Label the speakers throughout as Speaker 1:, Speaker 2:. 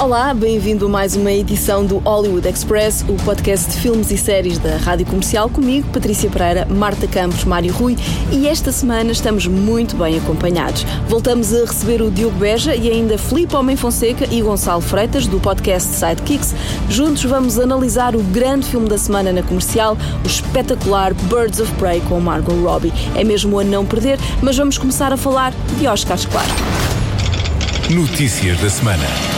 Speaker 1: Olá, bem-vindo a mais uma edição do Hollywood Express, o podcast de filmes e séries da Rádio Comercial, comigo, Patrícia Pereira, Marta Campos, Mário Rui, e esta semana estamos muito bem acompanhados. Voltamos a receber o Diogo Beja e ainda Filipe Homem Fonseca e Gonçalo Freitas, do podcast Sidekicks. Juntos vamos analisar o grande filme da semana na comercial, o espetacular Birds of Prey com Margot Robbie. É mesmo a não perder, mas vamos começar a falar de Oscars, claro.
Speaker 2: Notícias da semana.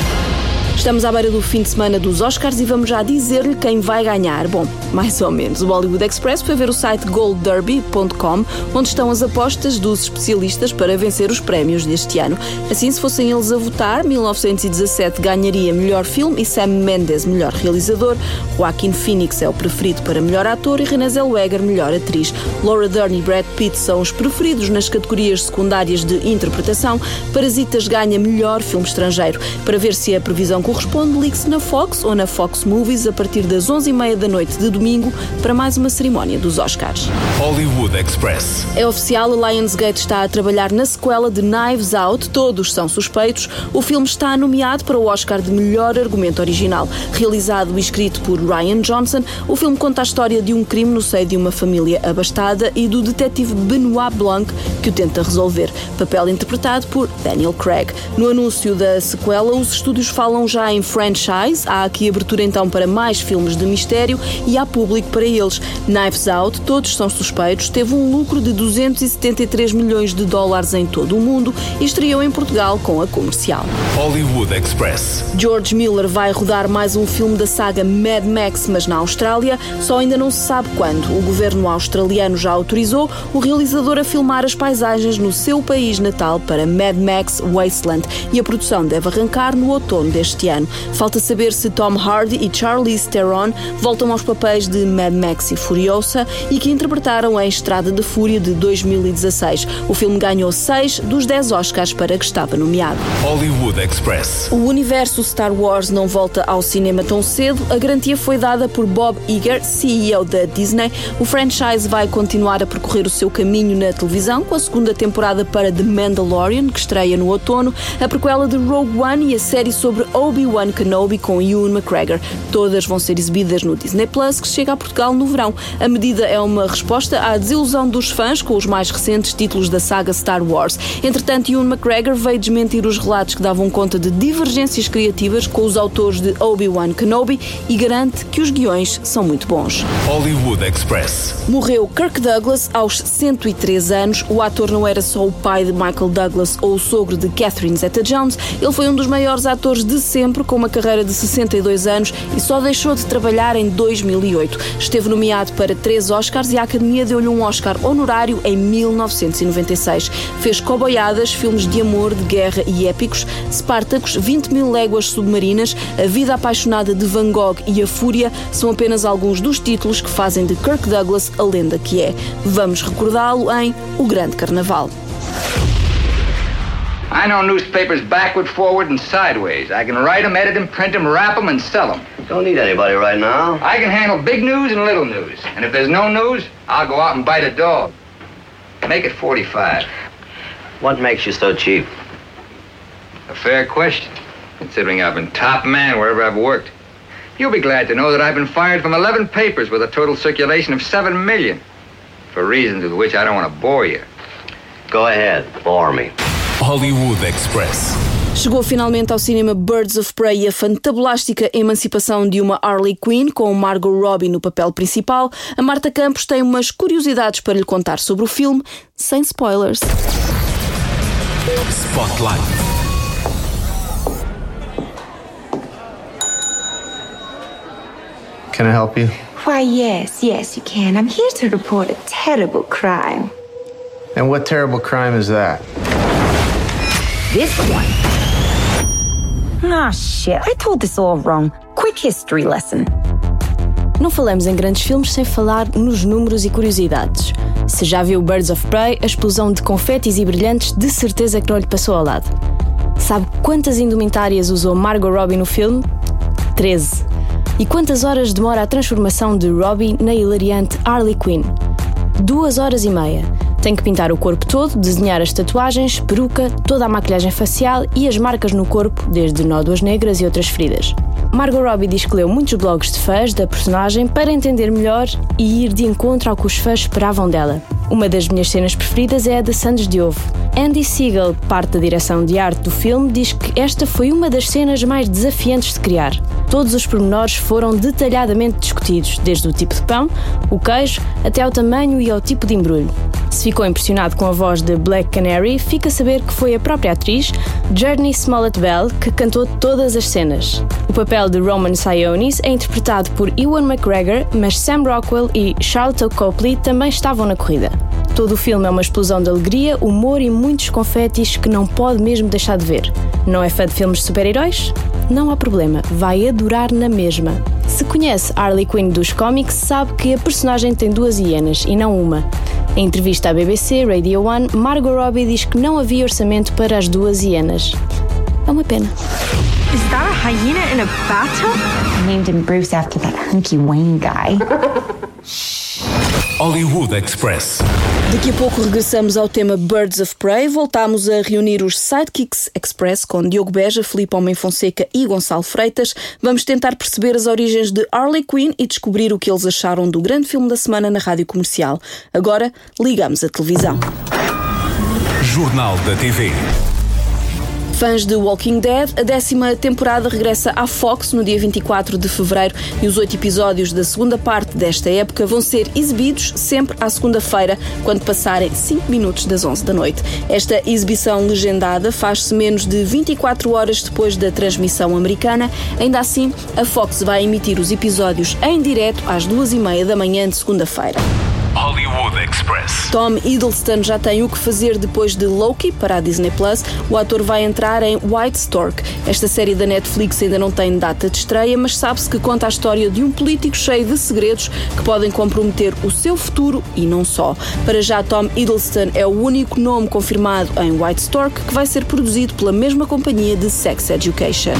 Speaker 1: Estamos à beira do fim de semana dos Oscars e vamos já dizer-lhe quem vai ganhar. Bom, mais ou menos. O Bollywood Express foi ver o site goldderby.com, onde estão as apostas dos especialistas para vencer os prémios deste ano. Assim, se fossem eles a votar, 1917 ganharia melhor filme e Sam Mendes melhor realizador. Joaquin Phoenix é o preferido para melhor ator e Renée Zellweger melhor atriz. Laura Dern e Brad Pitt são os preferidos nas categorias secundárias de interpretação. Parasitas ganha melhor filme estrangeiro. Para ver se a previsão corresponde, ligue-se na Fox ou na Fox Movies a partir das 11h30 da noite de domingo para mais uma cerimónia dos Oscars.
Speaker 2: Hollywood Express.
Speaker 1: É oficial, a Lionsgate está a trabalhar na sequela de Knives Out, todos são suspeitos. O filme está nomeado para o Oscar de melhor argumento original. Realizado e escrito por Ryan Johnson, o filme conta a história de um crime no seio de uma família abastada e do detetive Benoit Blanc que o tenta resolver. Papel interpretado por Daniel Craig. No anúncio da sequela, os estúdios falam já em franchise, há aqui abertura então para mais filmes de mistério e há público para eles. Knives Out, todos são suspeitos, teve um lucro de 273 milhões de dólares em todo o mundo e estreou em Portugal com a comercial.
Speaker 2: Hollywood Express.
Speaker 1: George Miller vai rodar mais um filme da saga Mad Max, mas na Austrália, só ainda não se sabe quando. O governo australiano já autorizou o realizador a filmar as paisagens no seu país natal para Mad Max Wasteland e a produção deve arrancar no outono deste ano. Falta saber se Tom Hardy e Charlize Theron voltam aos papéis de Mad Max e Furiosa e que interpretaram a Estrada de Fúria de 2016. O filme ganhou 6 dos 10 Oscars para que estava nomeado.
Speaker 2: Hollywood Express.
Speaker 1: O universo Star Wars não volta ao cinema tão cedo. A garantia foi dada por Bob Iger, CEO da Disney. O franchise vai continuar a percorrer o seu caminho na televisão com a segunda temporada para The Mandalorian, que estreia no outono, a prequela de Rogue One e a série sobre Obi-Wan Kenobi com Ewan McGregor. Todas vão ser exibidas no Disney Plus, que chega a Portugal no verão. A medida é uma resposta à desilusão dos fãs com os mais recentes títulos da saga Star Wars. Entretanto, Ewan McGregor veio desmentir os relatos que davam conta de divergências criativas com os autores de Obi-Wan Kenobi e garante que os guiões são muito bons.
Speaker 2: Hollywood Express.
Speaker 1: Morreu Kirk Douglas aos 103 anos. O ator não era só o pai de Michael Douglas ou o sogro de Catherine Zeta-Jones, ele foi um dos maiores atores de sempre, com uma carreira de 62 anos e só deixou de trabalhar em 2008. Esteve nomeado para três Oscars e a Academia deu-lhe um Oscar honorário em 1996. Fez coboiadas, filmes de amor, de guerra e épicos, Spartacus, 20 mil léguas submarinas, A Vida Apaixonada de Van Gogh e A Fúria são apenas alguns dos títulos que fazem de Kirk Douglas a lenda que é. Vamos recordá-lo em O Grande Carnaval.
Speaker 3: I know newspapers backward, forward, and sideways. I can write them, edit them, print them, wrap them, and sell them.
Speaker 4: Don't need anybody right now.
Speaker 3: I can handle big news and little news. And if there's no news, I'll go out and bite a dog. Make it 45.
Speaker 4: What makes you so cheap?
Speaker 3: A fair question, considering I've been top man wherever I've worked. You'll be glad to know that I've been fired from 11 papers with a total circulation of 7 million. For reasons with which I don't want to bore you.
Speaker 4: Go ahead, bore me.
Speaker 2: Hollywood Express.
Speaker 1: Chegou finalmente ao cinema Birds of Prey, a fantabulástica emancipação de uma Harley Quinn com Margot Robbie no papel principal. A Marta Campos tem umas curiosidades para lhe contar sobre o filme, sem spoilers.
Speaker 2: Spotlight.
Speaker 5: Can I help you?
Speaker 6: Why, yes, yes, you can. I'm here to report a terrible crime.
Speaker 5: And what terrible crime is that?
Speaker 6: This one. Ah, shit. I told this all wrong. Quick history lesson.
Speaker 1: Não falamos em grandes filmes sem falar nos números e curiosidades. Se já viu Birds of Prey, a explosão de confetes e brilhantes de certeza que não lhe passou ao lado. Sabe quantas indumentárias usou Margot Robbie no filme? 13. E quantas horas demora a transformação de Robbie na hilariante Harley Quinn? Duas horas e meia. Tem que pintar o corpo todo, desenhar as tatuagens, peruca, toda a maquilhagem facial e as marcas no corpo, desde nódoas negras e outras feridas. Margot Robbie diz que leu muitos blogs de fãs da personagem para entender melhor e ir de encontro ao que os fãs esperavam dela. Uma das minhas cenas preferidas é a de Sandes de Ovo. Andy Siegel, parte da direção de arte do filme, diz que esta foi uma das cenas mais desafiantes de criar. Todos os pormenores foram detalhadamente discutidos, desde o tipo de pão, o queijo, até ao tamanho e ao tipo de embrulho. Se ficou impressionado com a voz de Black Canary, fica a saber que foi a própria atriz, Journey Smollett Bell, que cantou todas as cenas. O papel de Roman Sionis é interpretado por Ewan McGregor, mas Sam Rockwell e Charlton Copley também estavam na corrida. Todo o filme é uma explosão de alegria, humor e muitos confetes que não pode mesmo deixar de ver. Não é fã de filmes de super-heróis? Não há problema, vai adorar na mesma. Se conhece Harley Quinn dos cómics, sabe que a personagem tem duas hienas e não uma. Em entrevista à BBC Radio One, Margot Robbie diz que não havia orçamento para as duas hienas. É uma pena.
Speaker 7: Is that a hyena in a bathtub?
Speaker 6: I named him Bruce after that hunky Wayne guy.
Speaker 2: Hollywood Express.
Speaker 1: Daqui a pouco regressamos ao tema Birds of Prey. Voltamos a reunir os Sidekicks Express com Diogo Beja, Filipe Homem Fonseca e Gonçalo Freitas. Vamos tentar perceber as origens de Harley Quinn e descobrir o que eles acharam do grande filme da semana na rádio comercial. Agora, ligamos a televisão.
Speaker 2: Jornal da TV.
Speaker 1: Fãs de Walking Dead, a décima temporada regressa à Fox no dia 24 de fevereiro e os oito episódios da segunda parte desta época vão ser exibidos sempre à segunda-feira, quando passarem 5 minutos das 11 da noite. Esta exibição legendada faz-se menos de 24 horas depois da transmissão americana. Ainda assim, a Fox vai emitir os episódios em direto às duas e meia da manhã de segunda-feira.
Speaker 2: Hollywood Express.
Speaker 1: Tom Hiddleston já tem o que fazer depois de Loki para a Disney Plus. O ator vai entrar em White Stork. Esta série da Netflix ainda não tem data de estreia, mas sabe-se que conta a história de um político cheio de segredos que podem comprometer o seu futuro e não só. Para já, Tom Hiddleston é o único nome confirmado em White Stork que vai ser produzido pela mesma companhia de Sex Education.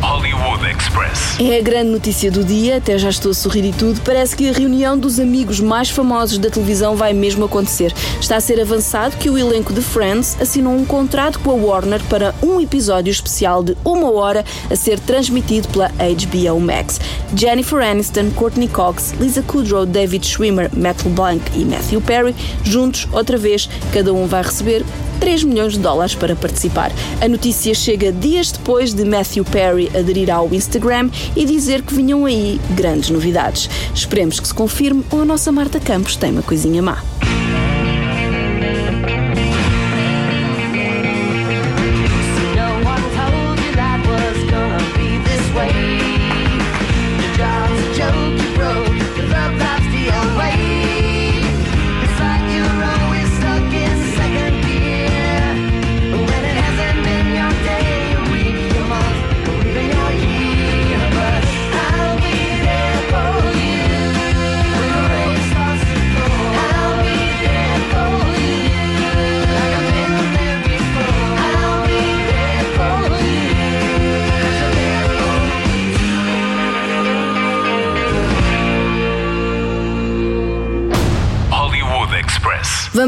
Speaker 2: Hollywood Express.
Speaker 1: É a grande notícia do dia, até já estou a sorrir e tudo. Parece que a reunião dos amigos mais famosos da televisão vai mesmo acontecer. Está a ser avançado que o elenco de Friends assinou um contrato com a Warner para um episódio especial de uma hora a ser transmitido pela HBO Max. Jennifer Aniston, Courtney Cox, Lisa Kudrow, David Schwimmer, Matt LeBlanc e Matthew Perry, juntos outra vez, cada um vai receber 3 milhões de dólares para participar. A notícia chega dias depois de Matthew Perry aderir ao Instagram e dizer que vinham aí grandes novidades. Esperemos que se confirme ou a nossa Marta Campos tem uma coisinha má.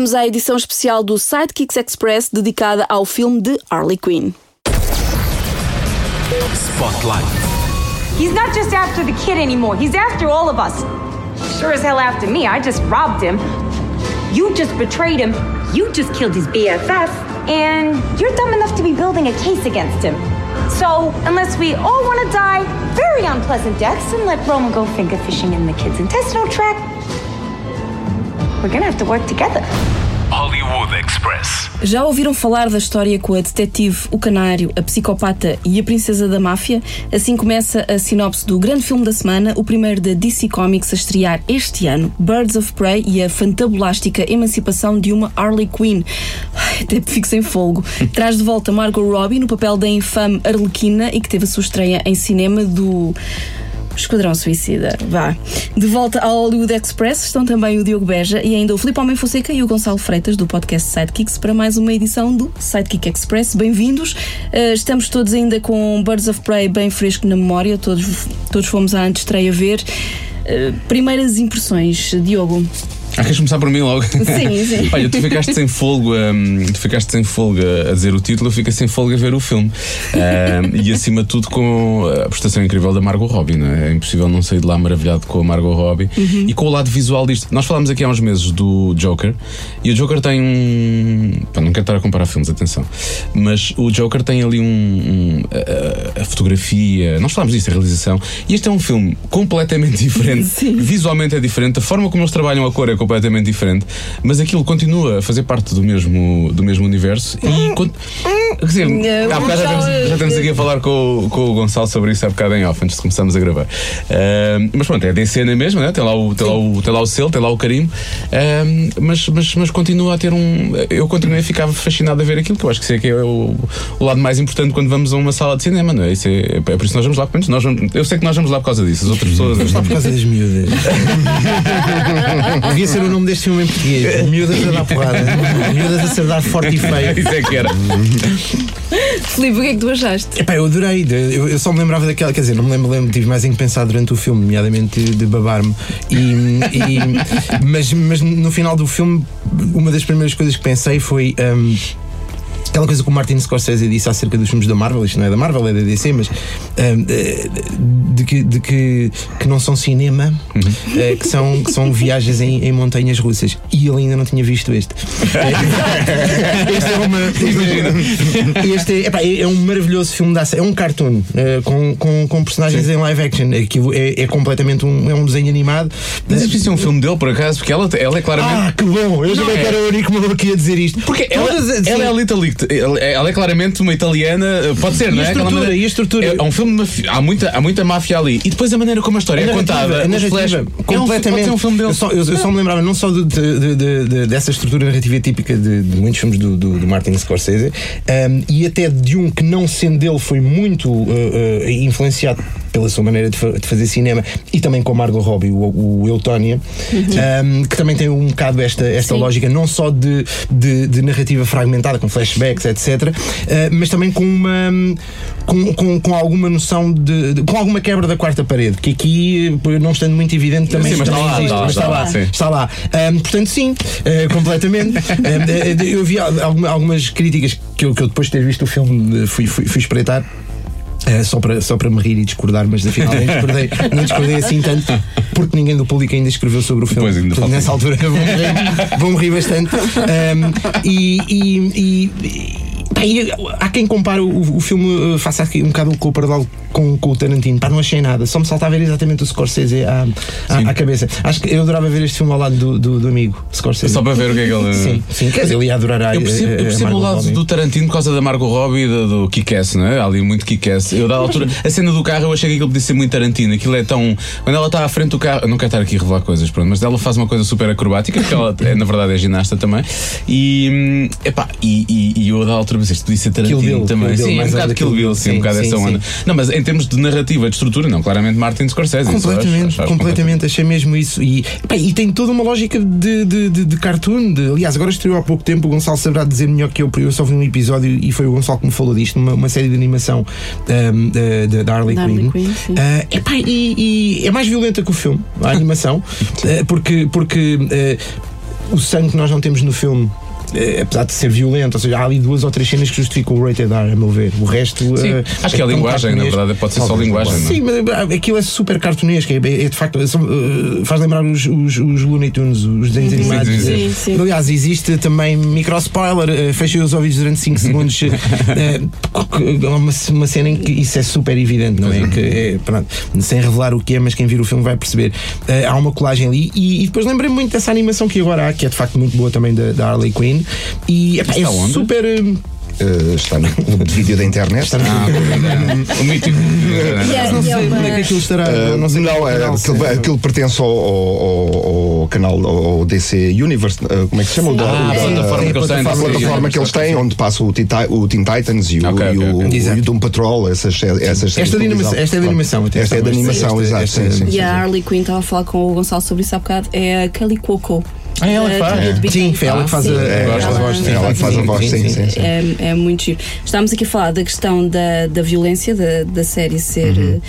Speaker 2: Express.
Speaker 1: Vamos à edição especial do Sidekicks Express dedicada ao filme de Harley Quinn.
Speaker 2: Spotlight.
Speaker 7: He's not just after the kid anymore. He's after all of us. Sure as hell after me. I just robbed him. You just betrayed him. You just killed his BFF. And you're dumb enough to be building a case against him. So, unless we all want to die very unpleasant deaths and let Roman go finger fishing in the kid's intestinal tract, we're gonna have to work together.
Speaker 2: Hollywood Express.
Speaker 1: Já ouviram falar da história com a detetive, o canário, a psicopata e a princesa da máfia? Assim começa a sinopse do grande filme da semana, o primeiro da DC Comics a estrear este ano, Birds of Prey e a fantabulástica emancipação de uma Harley Quinn. Ai, Até fico sem folgo. Traz de volta Margot Robbie no papel da infame Arlequina e que teve a sua estreia em cinema do Esquadrão Suicida, vá. De volta ao Hollywood Express estão também o Diogo Beja e ainda o Filipe Homem Fonseca e o Gonçalo Freitas do podcast Sidekicks para mais uma edição do Sidekick Express. Bem-vindos. Uh, estamos todos ainda com Birds of Prey bem fresco na memória, todos, todos fomos à antestreia ver. Uh, primeiras impressões, Diogo.
Speaker 8: Ah, queres começar por mim logo?
Speaker 1: Sim, sim.
Speaker 8: Olha, tu ficaste sem folga, hum, tu ficaste sem folga a dizer o título, eu fiquei sem folga a ver o filme. Hum, e acima de tudo com a prestação incrível da Margot Robbie, não é? É impossível não sair de lá maravilhado com a Margot Robbie e com o lado visual disto. Nós falámos aqui há uns meses do Joker e o Joker tem um. Pá, não quero estar a comparar filmes, atenção. Mas o Joker tem ali um. um- a, a- a fotografia, nós falámos disso, a realização. E este é um filme completamente diferente.
Speaker 1: Sim.
Speaker 8: Visualmente é diferente, a forma como eles trabalham a cor é completamente diferente, mas aquilo continua a fazer parte do mesmo, do mesmo universo e. con- Quer dizer, há bocado já, estamos, já estamos aqui a falar com, o- com o Gonçalo sobre isso há bocado em off, antes de começarmos a gravar. Ah, mas pronto, é DC na mesma, né? tem, lá o, tem, lá o, tem lá o selo, tem lá o carimbo, Ah, mas, mas, mas continua a ter um. Eu continuei a ficar fascinado a ver aquilo, que eu acho que isso é que é o, o lado mais importante quando vamos a uma sala de cinema, não é? Isso é, é por isso que nós vamos lá, pelo menos nós vamos- eu sei que nós vamos lá por causa disso, as outras pessoas.
Speaker 9: Só por causa das miúdas. Devia ser o nome deste filme em português. Miúdas a dar porrada. Miúdas a ser dar forte e feio.
Speaker 8: Isso é que era.
Speaker 1: Filipe, o que é que tu achaste?
Speaker 9: Epá, eu adorei. Eu, eu só me lembrava daquela, quer dizer, não me lembro, lembro tive mais em que pensar durante o filme, nomeadamente de, de babar-me. E, e- mas, mas no final do filme, uma das primeiras coisas que pensei foi. hum, Aquela coisa que o Martin Scorsese disse acerca dos filmes da Marvel, isto não é da Marvel, é da DC, mas eh, de, que, de que, que não são cinema, eh, que, são, que são viagens em, em montanhas russas. E ele ainda não tinha visto este. este é uma. Este, este é, epá, é, é um maravilhoso filme de ação. É um cartoon eh, com, com, com personagens em live action. Aquilo é, é completamente um, é um desenho animado.
Speaker 8: Mas isso é um filme dele, por acaso, porque ela, ela é claramente.
Speaker 9: Ah, que bom! Eu
Speaker 8: Não,
Speaker 9: também
Speaker 8: é-
Speaker 9: quero o único maluco que ia dizer isto.
Speaker 8: Porque ela, ela
Speaker 9: sim.
Speaker 8: é a Little Lick- ela é- ela é claramente uma italiana, pode ser,
Speaker 9: E
Speaker 8: não é?
Speaker 9: Estrutura,
Speaker 8: maneira-
Speaker 9: e a estrutura?
Speaker 8: É, é um filme, há muita, há muita máfia ali. E depois a maneira como a história
Speaker 9: A
Speaker 8: é contada,
Speaker 9: a narrativa,
Speaker 8: flash, é um,
Speaker 9: completamente.
Speaker 8: um filme dele.
Speaker 9: Eu só, eu- eu só me lembrava não só de- de- de- de- de- dessa estrutura narrativa típica de, muitos filmes do, do- do Martin Scorsese um, e até de um que, não sendo dele, foi muito uh, uh, influenciado pela sua maneira de, fa- de fazer cinema e também com Margot Robbie, o, o Eutónia, um, que também tem um bocado esta, esta
Speaker 1: Sim.
Speaker 9: lógica não só de, de, de narrativa fragmentada, com flashbacks, etc., uh, mas também com uma com, com, com alguma noção de, de- com alguma quebra da quarta parede, que aqui, não estando muito evidente, também,
Speaker 8: Sim, mas está
Speaker 9: também existe,
Speaker 8: está lá,
Speaker 9: mas está
Speaker 8: está
Speaker 9: lá,
Speaker 8: lá, sim.
Speaker 9: está lá. Um, portanto, sim, eh, completamente. Um, eu vi alguma- algumas críticas que eu, que eu depois de ter visto o filme fui, fui, fui espreitar. Eh, só, para, só para me rir e discordar, mas afinal nem discordei, nem discordei assim tanto, porque ninguém do público ainda escreveu sobre o filme.
Speaker 8: Pois, ainda
Speaker 9: Portanto, nessa altura vão rir, vão rir bastante. Um, e, e- e- pá, há quem compare o, o filme, eh, faça aqui um bocado com o paralelo com, com o Tarantino. Pá, não achei nada, só me saltava ver exatamente o Scorsese à, à, à cabeça. Acho que eu adorava ver este filme ao lado do, do, do amigo Scorsese.
Speaker 8: Só para ver o que é que ele.
Speaker 9: Sim, sim, quer dizer, ele ia adorar a
Speaker 8: Eu percebo, eu percebo o lado
Speaker 9: Robbie.
Speaker 8: do Tarantino por causa da Margot Robbie e do, do Kick-Ass, não é? Há ali muito Kick-Ass. Eu, da altura, a cena do carro, eu achei que aquilo podia ser muito Tarantino. Aquilo é tão. Quando ela está à frente do carro, eu não quero estar aqui a revelar coisas, pronto, mas ela faz uma coisa super acrobática, porque ela, é, na verdade, é ginasta também. E. hum, Epá, e, e, e eu, da altura, pensei, isto podia ser Tarantino
Speaker 9: Kill Bill,
Speaker 8: também.
Speaker 9: Bill,
Speaker 8: sim, um
Speaker 9: mais
Speaker 8: bocado
Speaker 9: onda
Speaker 8: Kill Bill,
Speaker 9: Bill,
Speaker 8: sim, um bocado
Speaker 9: sim,
Speaker 8: essa onda. Não, mas em termos de narrativa, de estrutura, não, claramente Martin Scorsese. isso,
Speaker 9: Completamente,
Speaker 8: acho- acho
Speaker 9: completamente, achei mesmo isso. E, pá, e tem toda uma lógica de, de, de, de cartoon. de- aliás, agora estreou há pouco tempo. O Gonçalo saberá dizer melhor que eu, porque eu só vi um episódio e foi o Gonçalo que me falou disto, uma, uma série de animação ahm, da- Harley Quinn. Ah, epá, e, e é mais violenta que o filme, a animação, ah, porque, porque ah, o sangue que nós não temos no filme. Eh, apesar de ser violento, ou seja, há ali duas ou três cenas que justificam o rated R, a meu ver. O resto.
Speaker 8: Sim,
Speaker 9: eh,
Speaker 8: acho que é a
Speaker 9: tão
Speaker 8: linguagem, na verdade, pode ser só linguagem, não é?
Speaker 9: Sim, mas ah, aquilo é super cartunesco. É, é de facto. são, eh, faz lembrar os, os, os Looney Tunes, os desenhos animados.
Speaker 8: Sim, sim,
Speaker 1: sim.
Speaker 9: Aliás, existe também micro spoiler. eh, Fechem os ouvidos durante 5 segundos. eh, é uma, uma cena em que isso é super evidente, não é? Que é, pronto, sem revelar o que é, mas quem vir o filme vai perceber. Eh, há uma colagem ali. E, e depois lembrei-me muito dessa animação que agora há, que é de facto muito boa também da, da Harley Quinn. E epá, é
Speaker 8: onde?
Speaker 9: super. eh,
Speaker 10: eh, está no vídeo da internet. Está
Speaker 8: Ah, o mítico.
Speaker 1: É-
Speaker 9: Não
Speaker 1: e é
Speaker 9: sei
Speaker 1: uma-
Speaker 9: onde é que aquilo estará.
Speaker 10: Uh,
Speaker 9: não sei
Speaker 10: é, aquilo, pertence ao, ao- ao canal, ao DC Universe, uh, como é que se chama? Da-
Speaker 8: Ah,
Speaker 10: o
Speaker 8: a
Speaker 10: da-
Speaker 8: plataforma que eles têm,
Speaker 10: plataforma que eles têm, onde passa o, Tita- o Teen Titans e o,
Speaker 8: Ok,
Speaker 10: e
Speaker 8: ok,
Speaker 10: o, e o Doom Patrol, essas, essas
Speaker 9: Esta, animação, esta é de animação.
Speaker 10: Esta é de animação,
Speaker 9: esta-
Speaker 10: exato.
Speaker 9: esta-
Speaker 1: E a Harley Quinn estava a falar com o Gonçalo sobre isso há bocado. É a Kelly Cuoco.
Speaker 9: Ah, ela que faz? Sim, foi ela que faz
Speaker 1: Sim,
Speaker 9: a-
Speaker 10: É,
Speaker 9: gosto,
Speaker 1: ela-
Speaker 10: que faz a voz, sim, sim, sim.
Speaker 1: É, é muito giro. Estávamos aqui a falar da questão da, da violência, da, da série ser,
Speaker 10: Uhum.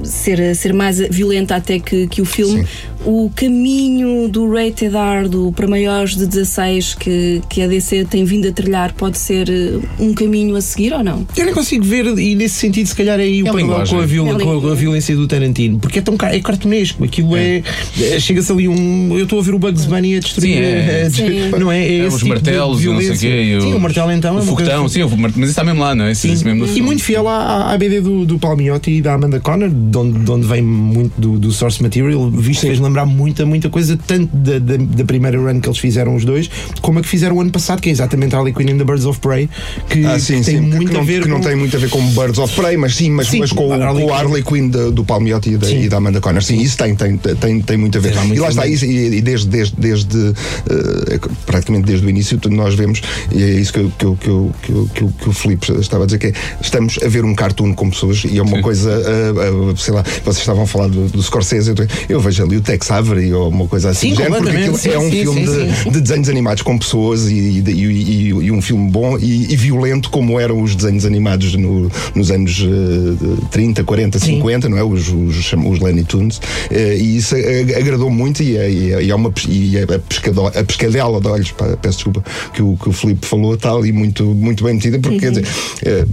Speaker 1: um, ser, ser mais violenta até que, que o filme. O caminho do rated R do, para maiores de 16 que, que a DC tem vindo a trilhar pode ser uh, um caminho a seguir ou não?
Speaker 9: Eu nem consigo ver, e nesse sentido, se calhar é aí o
Speaker 8: É
Speaker 9: com a, viol-
Speaker 1: É a
Speaker 9: com a- a violência do Tarantino, porque é tão é cartunesco, aquilo é. é- Chega-se ali um. Eu estou a ver o Bugs Bunny a destruir.
Speaker 8: Sim, é.
Speaker 9: a-
Speaker 1: Sim.
Speaker 9: Não é? É
Speaker 8: É, os
Speaker 9: tipo
Speaker 8: martelos e não sei o quê. e
Speaker 9: Sim, o martelo então é
Speaker 8: O
Speaker 9: coisa-
Speaker 8: foguetão, sim, o mar- mas isso está mesmo lá, não é? Isso existe mesmo
Speaker 9: E muito fiel à, à BD do, do Palmiotti e da Amanda Connor, de onde, de onde vem muito do, do source material, visto fez lembrar muita, muita coisa, tanto da, da, da primeira run que eles fizeram os dois, como a que fizeram o ano passado, que é exatamente a Harley Quinn and the Birds of Prey, que,
Speaker 10: Ah, sim,
Speaker 9: que tem
Speaker 10: sim,
Speaker 9: muito
Speaker 10: que,
Speaker 9: a
Speaker 10: não,
Speaker 9: ver
Speaker 10: que não
Speaker 9: com.
Speaker 10: tem muito a ver com Birds of Prey, mas sim, mas,
Speaker 9: Sim,
Speaker 10: mas com, o-
Speaker 9: a Harley
Speaker 10: com o
Speaker 9: Quinn.
Speaker 10: Harley Quinn de- do Palmiotti e da,
Speaker 9: Sim.
Speaker 10: e da Amanda Connor. Sim, isso tem, tem, tem, tem muito a ver. E lá está,
Speaker 9: a
Speaker 10: e, e desde, desde, desde eh, praticamente desde o início, nós vemos, e é isso que, eu- que, eu- que, eu- que, eu- que, que o Filipe estava a dizer, que é, estamos a ver um cartoon com pessoas e é uma
Speaker 8: Sim.
Speaker 10: coisa, ah, ah, sei lá, vocês estavam a falar do, do Scorsese, eu, eu vejo ali o Tex Avery ou uma coisa assim,
Speaker 9: Sim,
Speaker 10: género, porque aquilo é um
Speaker 9: sim,
Speaker 10: filme
Speaker 9: sim,
Speaker 10: de, de desenhos animados com pessoas e, e, e- e um filme bom e, e violento como eram os desenhos animados no- nos anos eh, 30, 40, 50, não é? Os, os, os Looney Tunes. Eh, e isso agradou muito e é, e é- e é uma pes- e é a, a pescadela de olhos, pá, peço desculpa, que o, que o Filipe falou está ali muito, muito bem metida, porque quer dizer, eh,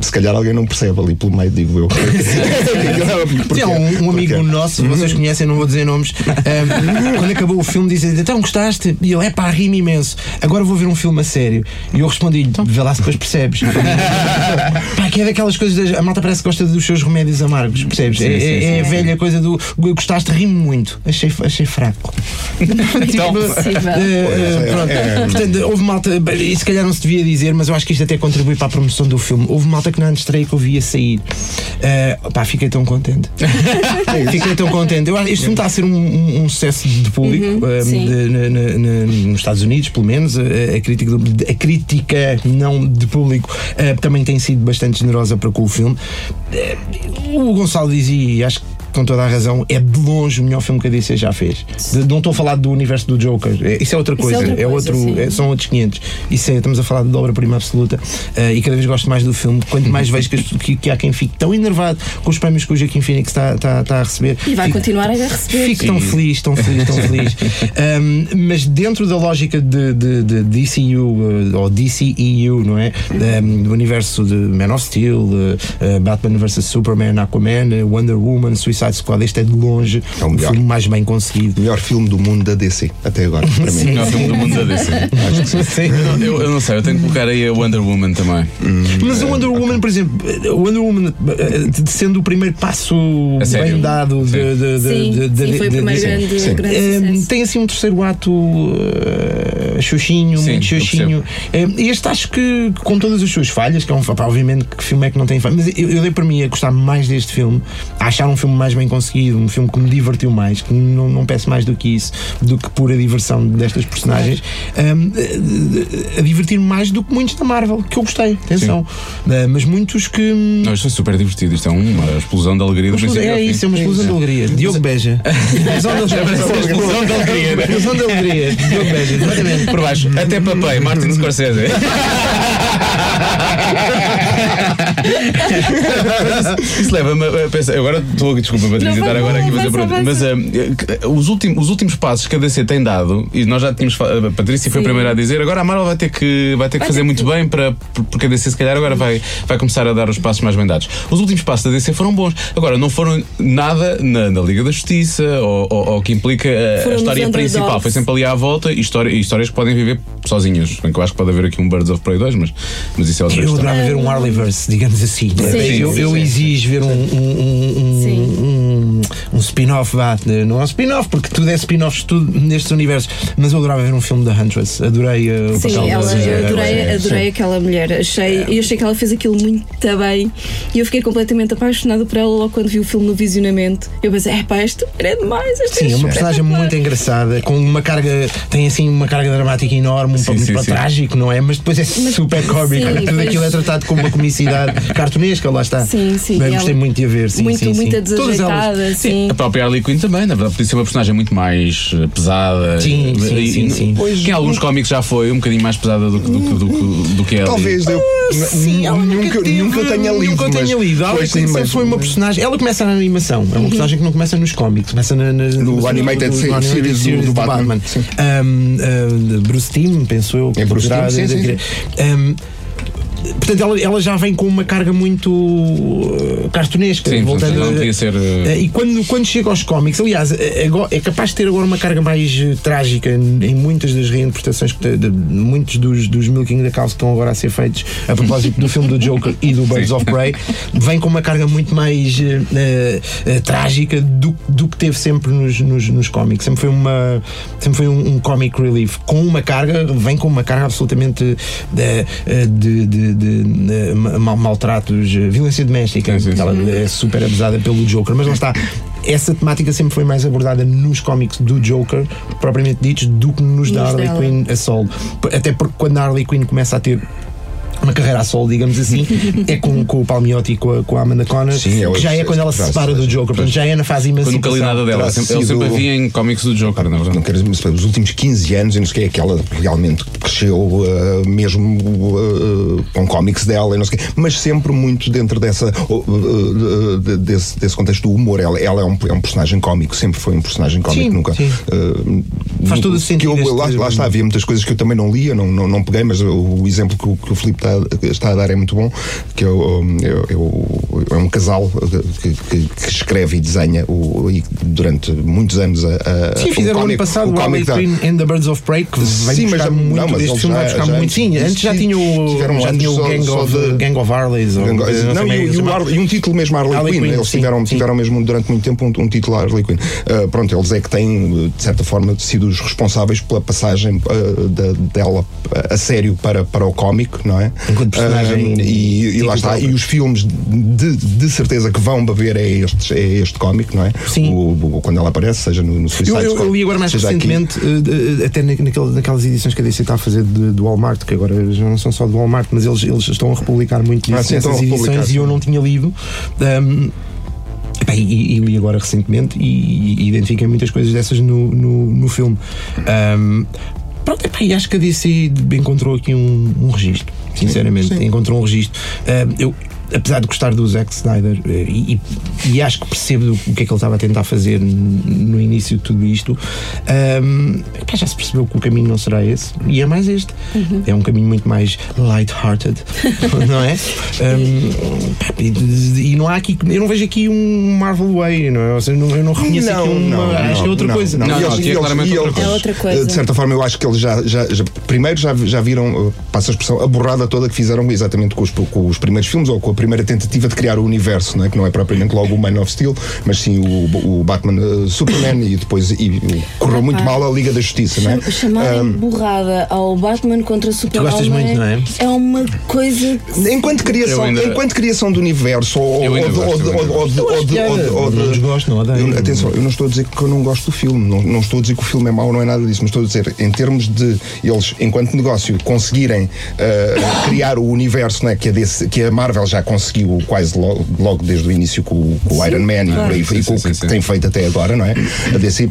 Speaker 10: se calhar alguém não percebe ali pelo meio, digo eu. Porque-
Speaker 9: há um, um amigo
Speaker 10: porque-
Speaker 9: nosso, vocês conhecem, não vou dizer nomes, ahm, quando acabou o filme, disse então gostaste? E ele, é pá, rime imenso. Agora vou ver um filme a sério. E eu respondi-lhe, vê lá se depois percebes. pá, que é daquelas coisas, das- a malta parece que gosta dos seus remédios amargos, percebes?
Speaker 8: Sim,
Speaker 9: é,
Speaker 8: sim,
Speaker 9: é-
Speaker 8: sim,
Speaker 9: é a velha coisa do gostaste, rime muito. Achei, achei fraco.
Speaker 8: Então,
Speaker 1: Possível.
Speaker 9: Eh, eh,
Speaker 10: é,
Speaker 9: pronto.
Speaker 10: é.
Speaker 9: Portanto, houve malta, e se calhar não se devia dizer, mas eu acho que isto até contribui para a promoção do filme. Houve malta que na estreia que eu via sair. Eh, pá, fiquei tão contente. fiquei tão contente. Eu acho que este filme está a ser um, um- um sucesso de público
Speaker 1: sim.
Speaker 9: de- na- na- nos Estados Unidos, pelo menos. Eh, A crítica, a crítica não de público eh, também tem sido bastante generosa para com o filme. O Gonçalo dizia, e acho que com toda a razão, é de longe o melhor filme que a DC já fez. De- não estou a falar do universo do Joker, é- isso é outra
Speaker 1: Isso é
Speaker 9: coisa,
Speaker 1: outra
Speaker 9: é
Speaker 1: coisa,
Speaker 9: outro,
Speaker 1: sim.
Speaker 9: é- são outros 500. Isso é, estamos a falar de obra-prima absoluta eh, e cada vez gosto mais do filme. Quanto mais vejo que, que- que há quem fique tão enervado com os prémios que o Joaquim Phoenix está, está, está a receber.
Speaker 1: E vai
Speaker 9: Fico-
Speaker 1: continuar a receber.
Speaker 9: Fico tão feliz, tão feliz, tão feliz. Um, mas dentro da lógica de, de, de DCU uh, ou DCEU, não é? Um, do universo de Man of Steel, uh, uh, Batman vs Superman, Aquaman, uh, Wonder Woman, Suicide Squad, este é de longe
Speaker 10: É o
Speaker 9: o
Speaker 10: melhor.
Speaker 9: filme mais bem conseguido.
Speaker 10: melhor filme do mundo da DC, até agora, para mim.
Speaker 8: o melhor filme do mundo da DC. Eu, eu não sei, eu tenho que colocar aí a Wonder Woman também.
Speaker 9: Mas o Wonder Woman, por exemplo, o Wonder Woman uh, sendo o primeiro passo bem dado de,
Speaker 8: Sim.
Speaker 9: de, de,
Speaker 1: Sim,
Speaker 9: de- de-
Speaker 1: sim, foi o
Speaker 9: de-
Speaker 1: primeiro
Speaker 9: de-
Speaker 1: grande,
Speaker 10: sim.
Speaker 1: grande
Speaker 9: Eh,
Speaker 1: sucesso.
Speaker 9: tem assim um terceiro ato uh, xoxinho,
Speaker 8: Sim,
Speaker 9: muito xoxinho. Eh, este acho que, com todas as suas falhas, que é um pá, obviamente que filme é que não tem falhas, mas eu, eu dei para mim a gostar mais deste filme, a achar um filme mais bem conseguido, um filme que me divertiu mais, que não, não peço mais do que isso, do que pura diversão destas personagens, um, eh, a divertir-me mais do que muitos da Marvel, que eu gostei, atenção. Eh, mas muitos que.
Speaker 8: Não, isto foi super divertido. Isto é uma explosão de alegria do princípio.
Speaker 9: é isso, é uma explosão de alegria. Diogo Beja. Explosão de
Speaker 8: alegria. né?
Speaker 9: Explosão de alegria. Diogo Beja, exatamente.
Speaker 8: Por baixo, até papei, Martin Scorsese. Isso leva-me a pensar. Agora estou, desculpa, Estar
Speaker 1: vai,
Speaker 8: agora aqui a
Speaker 1: vai,
Speaker 8: pergunta.
Speaker 1: vai,
Speaker 8: Mas ah, os, últimos, os últimos passos que a DC tem dado, e nós já tínhamos. A Patrícia foi a primeira a dizer, agora a Marvel vai ter que, vai ter que
Speaker 1: Vai
Speaker 8: fazer
Speaker 1: ter
Speaker 8: muito
Speaker 1: que-
Speaker 8: bem para. Porque a DC, se calhar, agora vai, vai começar a dar os passos mais bem dados. Os últimos passos da DC foram bons. Agora, não foram nada na, na Liga da Justiça ou, ou, ou que implica a- a,
Speaker 1: nos
Speaker 8: história principal. Foi sempre ali à volta e, história, e histórias que podem viver sozinhas. Bem que eu acho que pode haver aqui um Birds of Prey 2, mas, mas isso é outra
Speaker 9: Eu
Speaker 8: questão.
Speaker 9: adorava ver um Harleyverse, digamos digamos assim.
Speaker 1: Sim,
Speaker 9: eu
Speaker 1: sim,
Speaker 9: eu exijo ver um, um, um,
Speaker 1: Sim.
Speaker 9: Um, um spin-off, vá, não é um spin-off, porque tudo é spin-offs tudo nestes universos. Mas eu adorava ver um filme da Huntress, adorei uh, o
Speaker 1: Sim,
Speaker 9: papel
Speaker 1: ela, eu adorei,
Speaker 9: Sim.
Speaker 1: adorei aquela mulher. Achei, eu achei que ela fez aquilo muito bem e eu fiquei completamente apaixonada por ela logo quando vi o filme no visionamento. Eu pensei, é pá, esta é demais. Esta
Speaker 9: Sim, é uma
Speaker 1: é
Speaker 9: personagem muito engraçada, com uma carga, tem assim uma carga dramática enorme, um
Speaker 8: Sim,
Speaker 9: pouco
Speaker 8: sim, sim.
Speaker 9: trágico, não é? Mas depois é super cómico,
Speaker 1: sim,
Speaker 9: tudo
Speaker 1: pois-
Speaker 9: aquilo é tratado com uma comicidade cartunesca, lá está.
Speaker 1: Sim, sim,
Speaker 9: Bem,
Speaker 1: ela-
Speaker 9: gostei muito de a ver, sim,
Speaker 1: muito,
Speaker 9: sim, sim.
Speaker 1: muito
Speaker 9: Todas
Speaker 1: sim.
Speaker 8: A própria Harley Quinn também, na verdade, podia ser uma personagem muito mais eh, pesada.
Speaker 9: Sim, sim,
Speaker 8: E-
Speaker 9: sim,
Speaker 8: e-
Speaker 9: sim.
Speaker 8: Que em alguns cómics já foi um bocadinho mais pesada do que, do, que- do, que- do que ela.
Speaker 10: Talvez eu
Speaker 9: Sim, ela
Speaker 10: nunca,
Speaker 9: teve-
Speaker 10: nunca tenha lido.
Speaker 9: Nunca tenha lido. Ela
Speaker 10: Pois sim,
Speaker 9: sempre
Speaker 10: mas-
Speaker 9: foi uma personagem. Ela começa na animação. É uma personagem que não começa nos cómics, começa na, na-
Speaker 10: No animated series do- do Batman. Sim.
Speaker 9: Um, uh, Bruce Timm, penso eu.
Speaker 10: É Bruce Timm, sim, sim,
Speaker 9: Um, Portanto, ela, ela já vem com uma carga muito uh, cartunesca.
Speaker 8: Sim,
Speaker 9: voltando
Speaker 8: não
Speaker 9: a-
Speaker 8: podia ser. eh,
Speaker 9: eh, E quando, quando chega aos cómics, aliás, eh, agora- é capaz de ter agora uma carga mais eh, trágica em muitas das reinterpretações, te- de, muitos dos, dos Milking the Cows que estão agora a ser feitos a propósito do filme do Joker e do Birds of Prey, vem com uma carga muito mais eh, eh, eh, trágica do, do que teve sempre nos, nos, nos cómics. Sempre foi, uma, sempre foi um, um comic relief com uma carga, vem com uma carga absolutamente eh, eh, de, de, de, eh, ma- ma- maltratos, eh, violência doméstica.
Speaker 8: Sim, sim, sim.
Speaker 9: Ela é super abusada pelo Joker, mas lá está. Essa temática sempre foi mais abordada nos cómics do Joker, propriamente ditos, do que nos da Harley
Speaker 1: dela.
Speaker 9: Quinn a solo. Até porque quando a Harley Quinn começa a ter uma carreira a solo, digamos assim, é com, com o Palmiotti e com a, com a Amanda Connor,
Speaker 10: Sim, é
Speaker 9: que já é quando ela se separa
Speaker 10: se-
Speaker 9: do Joker, portanto já é na fase
Speaker 8: Eu
Speaker 9: emancipação.
Speaker 8: nunca li nada dela. Sempre, eu sempre vi em cómics do Joker, na verdade.
Speaker 10: não quero dizer, os últimos 15 anos, eu não sei o que é que ela realmente cresceu uh, mesmo uh, com cómics dela, e não sei o quê, mas sempre muito dentro dessa, uh, uh, de- desse, desse contexto do humor. Ela, ela é, um, é um personagem cómico, sempre foi um personagem cómico,
Speaker 9: Sim,
Speaker 10: nunca.
Speaker 9: sim.
Speaker 10: uh,
Speaker 9: Faz todo o
Speaker 10: que
Speaker 9: sentido
Speaker 10: eu- lá, lá está, havia muitas coisas que eu também não lia, não, não, não peguei, mas o, o exemplo que o, que o Filipe está, está a dar é muito bom, que é, o- é, o- é um casal que, que- que escreve e desenha o, e durante muitos anos a, a
Speaker 9: Sim, fizeram o ano
Speaker 10: cómic-
Speaker 9: passado o,
Speaker 10: cómic da-
Speaker 9: Quinn and the Birds of Prey, que vem
Speaker 10: Sim,
Speaker 9: buscar
Speaker 10: já-
Speaker 9: muito
Speaker 10: não, mas
Speaker 9: filme,
Speaker 10: já- já-
Speaker 9: muito. Sim, antes já tinha o, já tinha o Gang,
Speaker 10: só
Speaker 9: of,
Speaker 10: de-
Speaker 9: Gang of Harleys. ou-
Speaker 10: Gang-
Speaker 9: não sei
Speaker 10: não,
Speaker 9: como é
Speaker 10: e, o. Harley- um título mesmo Harley,
Speaker 9: Harley
Speaker 10: Quinn, eles
Speaker 9: sim,
Speaker 10: tiveram,
Speaker 9: sim.
Speaker 10: tiveram mesmo durante muito tempo um, um título Harley Quinn. Uh, pronto, eles é que têm, de certa forma, sido os responsáveis pela passagem uh, da- dela a sério para, para o cómico, não é?
Speaker 9: Enquanto personagem
Speaker 10: e, e lá está.
Speaker 9: próprio.
Speaker 10: E os filmes de, de certeza que vão beber é este, é este cómico, não é?
Speaker 9: Sim.
Speaker 10: O, o- quando ela aparece, seja no, no Suicide
Speaker 9: Eu, eu, eu li agora mais
Speaker 10: aqui.
Speaker 9: recentemente, eh, de- até na- naquele- naquelas edições que a DC está a fazer de- do Walmart, que agora já não são só do Walmart, mas eles, eles estão a republicar muito
Speaker 10: Ah,
Speaker 9: isso
Speaker 10: sim, estão
Speaker 9: nessas
Speaker 10: a republicar,
Speaker 9: edições e eu
Speaker 10: sim.
Speaker 9: não tinha lido. Epá, e, e li agora recentemente e, e identifiquei muitas coisas dessas no, no, no filme. Ahm, pronto, epá, e acho que a DC encontrou aqui um, um registro, sinceramente.
Speaker 10: sim.
Speaker 9: Encontrou um registro. Ahm, eu, apesar de gostar do Zack Snyder eh, e, e- e acho que percebo o que é que ele estava a tentar fazer no início de tudo isto, epá, já se percebeu que o caminho não será esse e é mais este. É um caminho muito mais light-hearted, não é? Pá, e, e não há aqui, eu não vejo aqui um Marvel Way, não é? Ou seja, não- eu não reconheço aqui uma. acho que é outra
Speaker 10: não,
Speaker 9: coisa.
Speaker 10: Não,
Speaker 8: Não, não,
Speaker 10: eles-
Speaker 8: é claramente
Speaker 10: e
Speaker 8: outra coisa.
Speaker 1: É outra coisa.
Speaker 10: De certa forma, eu acho que eles já, já, já- primeiro já, já viram, uh, passa a expressão, a borrada toda que fizeram exatamente com os, com os primeiros filmes ou com a primeira tentativa de criar o universo, não é? que não é propriamente logo o Man of Steel, mas sim o, o Batman uh, Superman e depois e, e correu
Speaker 1: Epá.
Speaker 10: muito mal a Liga da Justiça, não é?
Speaker 1: Cham- Chamarem
Speaker 10: Um,
Speaker 1: borrada ao Batman contra o Superman
Speaker 9: gostas muito, não é?
Speaker 1: é uma coisa que
Speaker 10: Enquanto criação,
Speaker 8: ainda-
Speaker 10: enquanto criação do universo ou, de- atenção, eu não estou a dizer que eu não gosto do filme, não, não estou a dizer que o filme é mau, não é nada disso, mas estou a dizer, em termos de eles, enquanto negócio, conseguirem ah, criar o universo né, que, a DC que a Marvel já conseguiu quase logo, logo desde o início com, o- com o Iron Man e, aí,
Speaker 8: Sim,
Speaker 10: e com o que
Speaker 8: sim,
Speaker 10: tem feito até agora, não é? A DC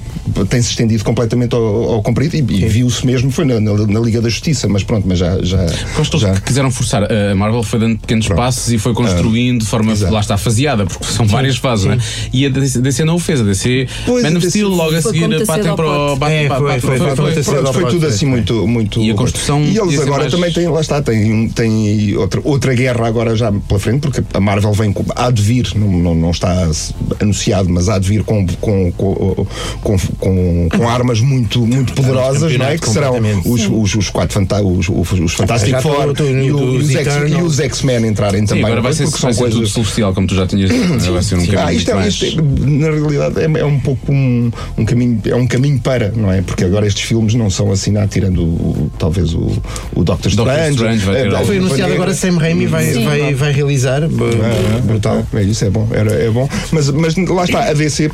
Speaker 10: tem-se estendido completamente ao, ao comprido e, e viu-se mesmo, foi na, na- na Liga da Justiça, mas pronto, mas já. já,
Speaker 8: Gosto
Speaker 10: já
Speaker 8: que quiseram forçar. A Marvel foi dando pequenos
Speaker 10: Pronto.
Speaker 8: passos e foi construindo de forma,
Speaker 10: exato.
Speaker 8: lá está, faseada, porque são várias fases, não é? E a DC, DC não o fez. A DC,
Speaker 10: Pois,
Speaker 8: Man of Steel, logo a seguir, batem para o. batem
Speaker 9: É, foi,
Speaker 10: tudo assim muito, muito.
Speaker 8: E a construção
Speaker 10: E eles agora também têm, lá está, têm, têm outra, outra guerra agora já pela frente, porque a Marvel vem com- há de vir, não, não, não, está anunciado, mas há de vir com, com, com, com, com- com armas muito, muito poderosas, não é? Que serão os, os, os quatro fanta os, os, os Fantastic Four e, o- e os X- e os X-Men entrarem
Speaker 8: Sim,
Speaker 10: também.
Speaker 8: agora vai
Speaker 10: não é?
Speaker 8: ser,
Speaker 10: Porque
Speaker 8: vai
Speaker 10: são
Speaker 8: ser tudo
Speaker 10: coisas.
Speaker 8: celestial, como tu já tinhas dito. Agora vai ser um caminho
Speaker 10: Ah, isto, é, isto é, na realidade é, é um pouco um, um caminho é um caminho para não é porque agora estes filmes não são assim nada tirando o, talvez o, o Doctor
Speaker 8: Doctor
Speaker 10: Strange,
Speaker 8: Strange vai ter algo.
Speaker 9: Foi anunciado
Speaker 10: vai-
Speaker 9: agora Sam Raimi vai,
Speaker 10: Sim.
Speaker 9: vai, vai realizar. B-
Speaker 10: Ah,
Speaker 9: brutal.
Speaker 10: É, isso é bom, era, é bom. Mas, mas lá está, a DC, eh,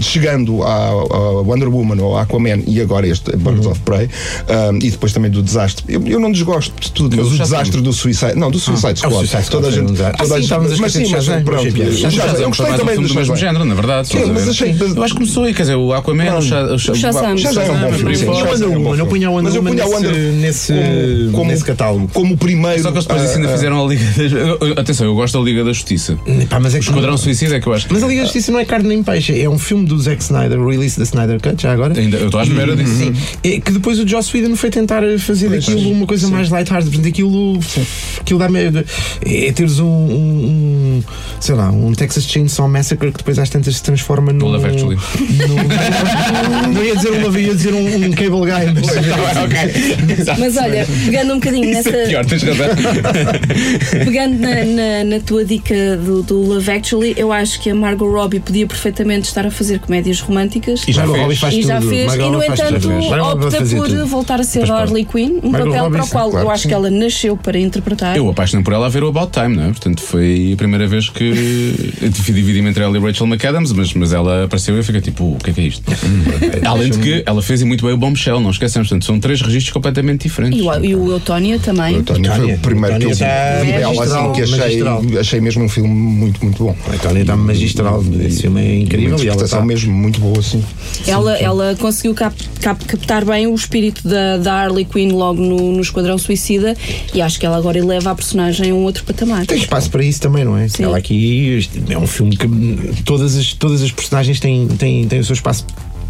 Speaker 10: chegando à, à Wonder Woman ou Aquaman e agora este Birds of Prey, ah, e depois também do desastre. Eu, eu não desgosto de tudo, mas o desastre do Suicide. Não, do Suicide
Speaker 9: Ah, o
Speaker 10: Squad.
Speaker 9: Suicide Squad
Speaker 10: toda a
Speaker 9: um
Speaker 10: gente. toda
Speaker 9: Ah,
Speaker 10: a
Speaker 9: sim,
Speaker 10: gente-
Speaker 9: estávamos a
Speaker 10: mas sim, mas pronto. o Eu gostei
Speaker 8: um
Speaker 10: também do
Speaker 8: mesmo género, na verdade.
Speaker 10: Sim,
Speaker 8: a
Speaker 10: mas achei-
Speaker 8: Eu acho que começou, quer dizer, o Aquaman, o Sha- o Sha-
Speaker 1: Shazam.
Speaker 8: o
Speaker 10: Shazam é um bom
Speaker 8: aí
Speaker 10: filme.
Speaker 9: Eu punha a Wonder Woman
Speaker 10: a
Speaker 9: nesse,
Speaker 10: Wonder-
Speaker 9: nesse,
Speaker 10: como- como-
Speaker 9: nesse catálogo.
Speaker 10: Como o primeiro.
Speaker 8: Só que eles depois disso ainda
Speaker 10: ah,
Speaker 8: fizeram a Liga das... Atenção, eu gosto da Liga da Justiça.
Speaker 9: Pá, mas é
Speaker 8: O
Speaker 9: que-
Speaker 8: Esquadrão Suicida é que eu acho que...
Speaker 9: Mas a Liga da Justiça não é carne nem peixe, é um filme do Zack Snyder, o release da Snyder Cut, já agora.
Speaker 8: Ainda, eu estou à espera disso.
Speaker 9: Sim. É que depois o Joss Whedon foi tentar fazer daquilo uma coisa mais light-hearted. Portanto, aquilo, aquilo dá medo. É teres um, um, um, sei lá, um Texas Chainsaw Massacre que depois às tantas se transforma num.
Speaker 8: Love Actually.
Speaker 9: num- não ia dizer um Love, ia dizer um, um Cable Guy, mas.
Speaker 1: Mas olha, pegando um bocadinho nessa.
Speaker 8: Isso é pior, tens razão.
Speaker 1: Pegando na, na, na tua dica do, do Love Actually, eu acho que a Margot Robbie podia perfeitamente estar a fazer comédias românticas.
Speaker 9: E já o
Speaker 8: fez.
Speaker 9: Robbie faz
Speaker 1: E já
Speaker 9: tudo.
Speaker 1: fez,
Speaker 9: Margot
Speaker 1: e no entanto.
Speaker 9: Margot
Speaker 1: opta por
Speaker 9: tudo.
Speaker 1: voltar a ser a. Harley Quinn, um
Speaker 9: Margot
Speaker 1: papel
Speaker 9: Robbie,
Speaker 1: para o qual
Speaker 10: claro
Speaker 1: eu acho
Speaker 10: sim.
Speaker 1: que ela nasceu para interpretar.
Speaker 8: Eu apaixonei por ela a ver o About Time, não é? Portanto, foi a primeira vez que eu dividi-me entre ela e Rachel McAdams, mas, mas ela apareceu e eu fiquei tipo, o que é que é isto? Além de que ela fez e muito bem o Bombshell, não esquecemos. Portanto, são três registros completamente diferentes.
Speaker 1: E o, e o Eutónia também.
Speaker 10: O Tony foi o primeiro que eu vi dela assim que achei,
Speaker 9: magistral.
Speaker 10: achei mesmo um filme muito, muito bom.
Speaker 9: A Tony está magistral. Esse filme é incrível
Speaker 10: Uma
Speaker 9: e ela
Speaker 10: interpretação
Speaker 9: está.
Speaker 10: mesmo muito boa, assim.
Speaker 1: Ela, ela conseguiu cap- cap- captar bem o espírito da, da Harley Quinn logo no, no Esquadrão Suicida e acho que ela agora eleva a personagem a um outro patamar.
Speaker 9: Tem espaço para isso também, não é?
Speaker 1: Sim.
Speaker 9: Ela aqui é um filme que todas as, todas as personagens têm, têm, têm o seu espaço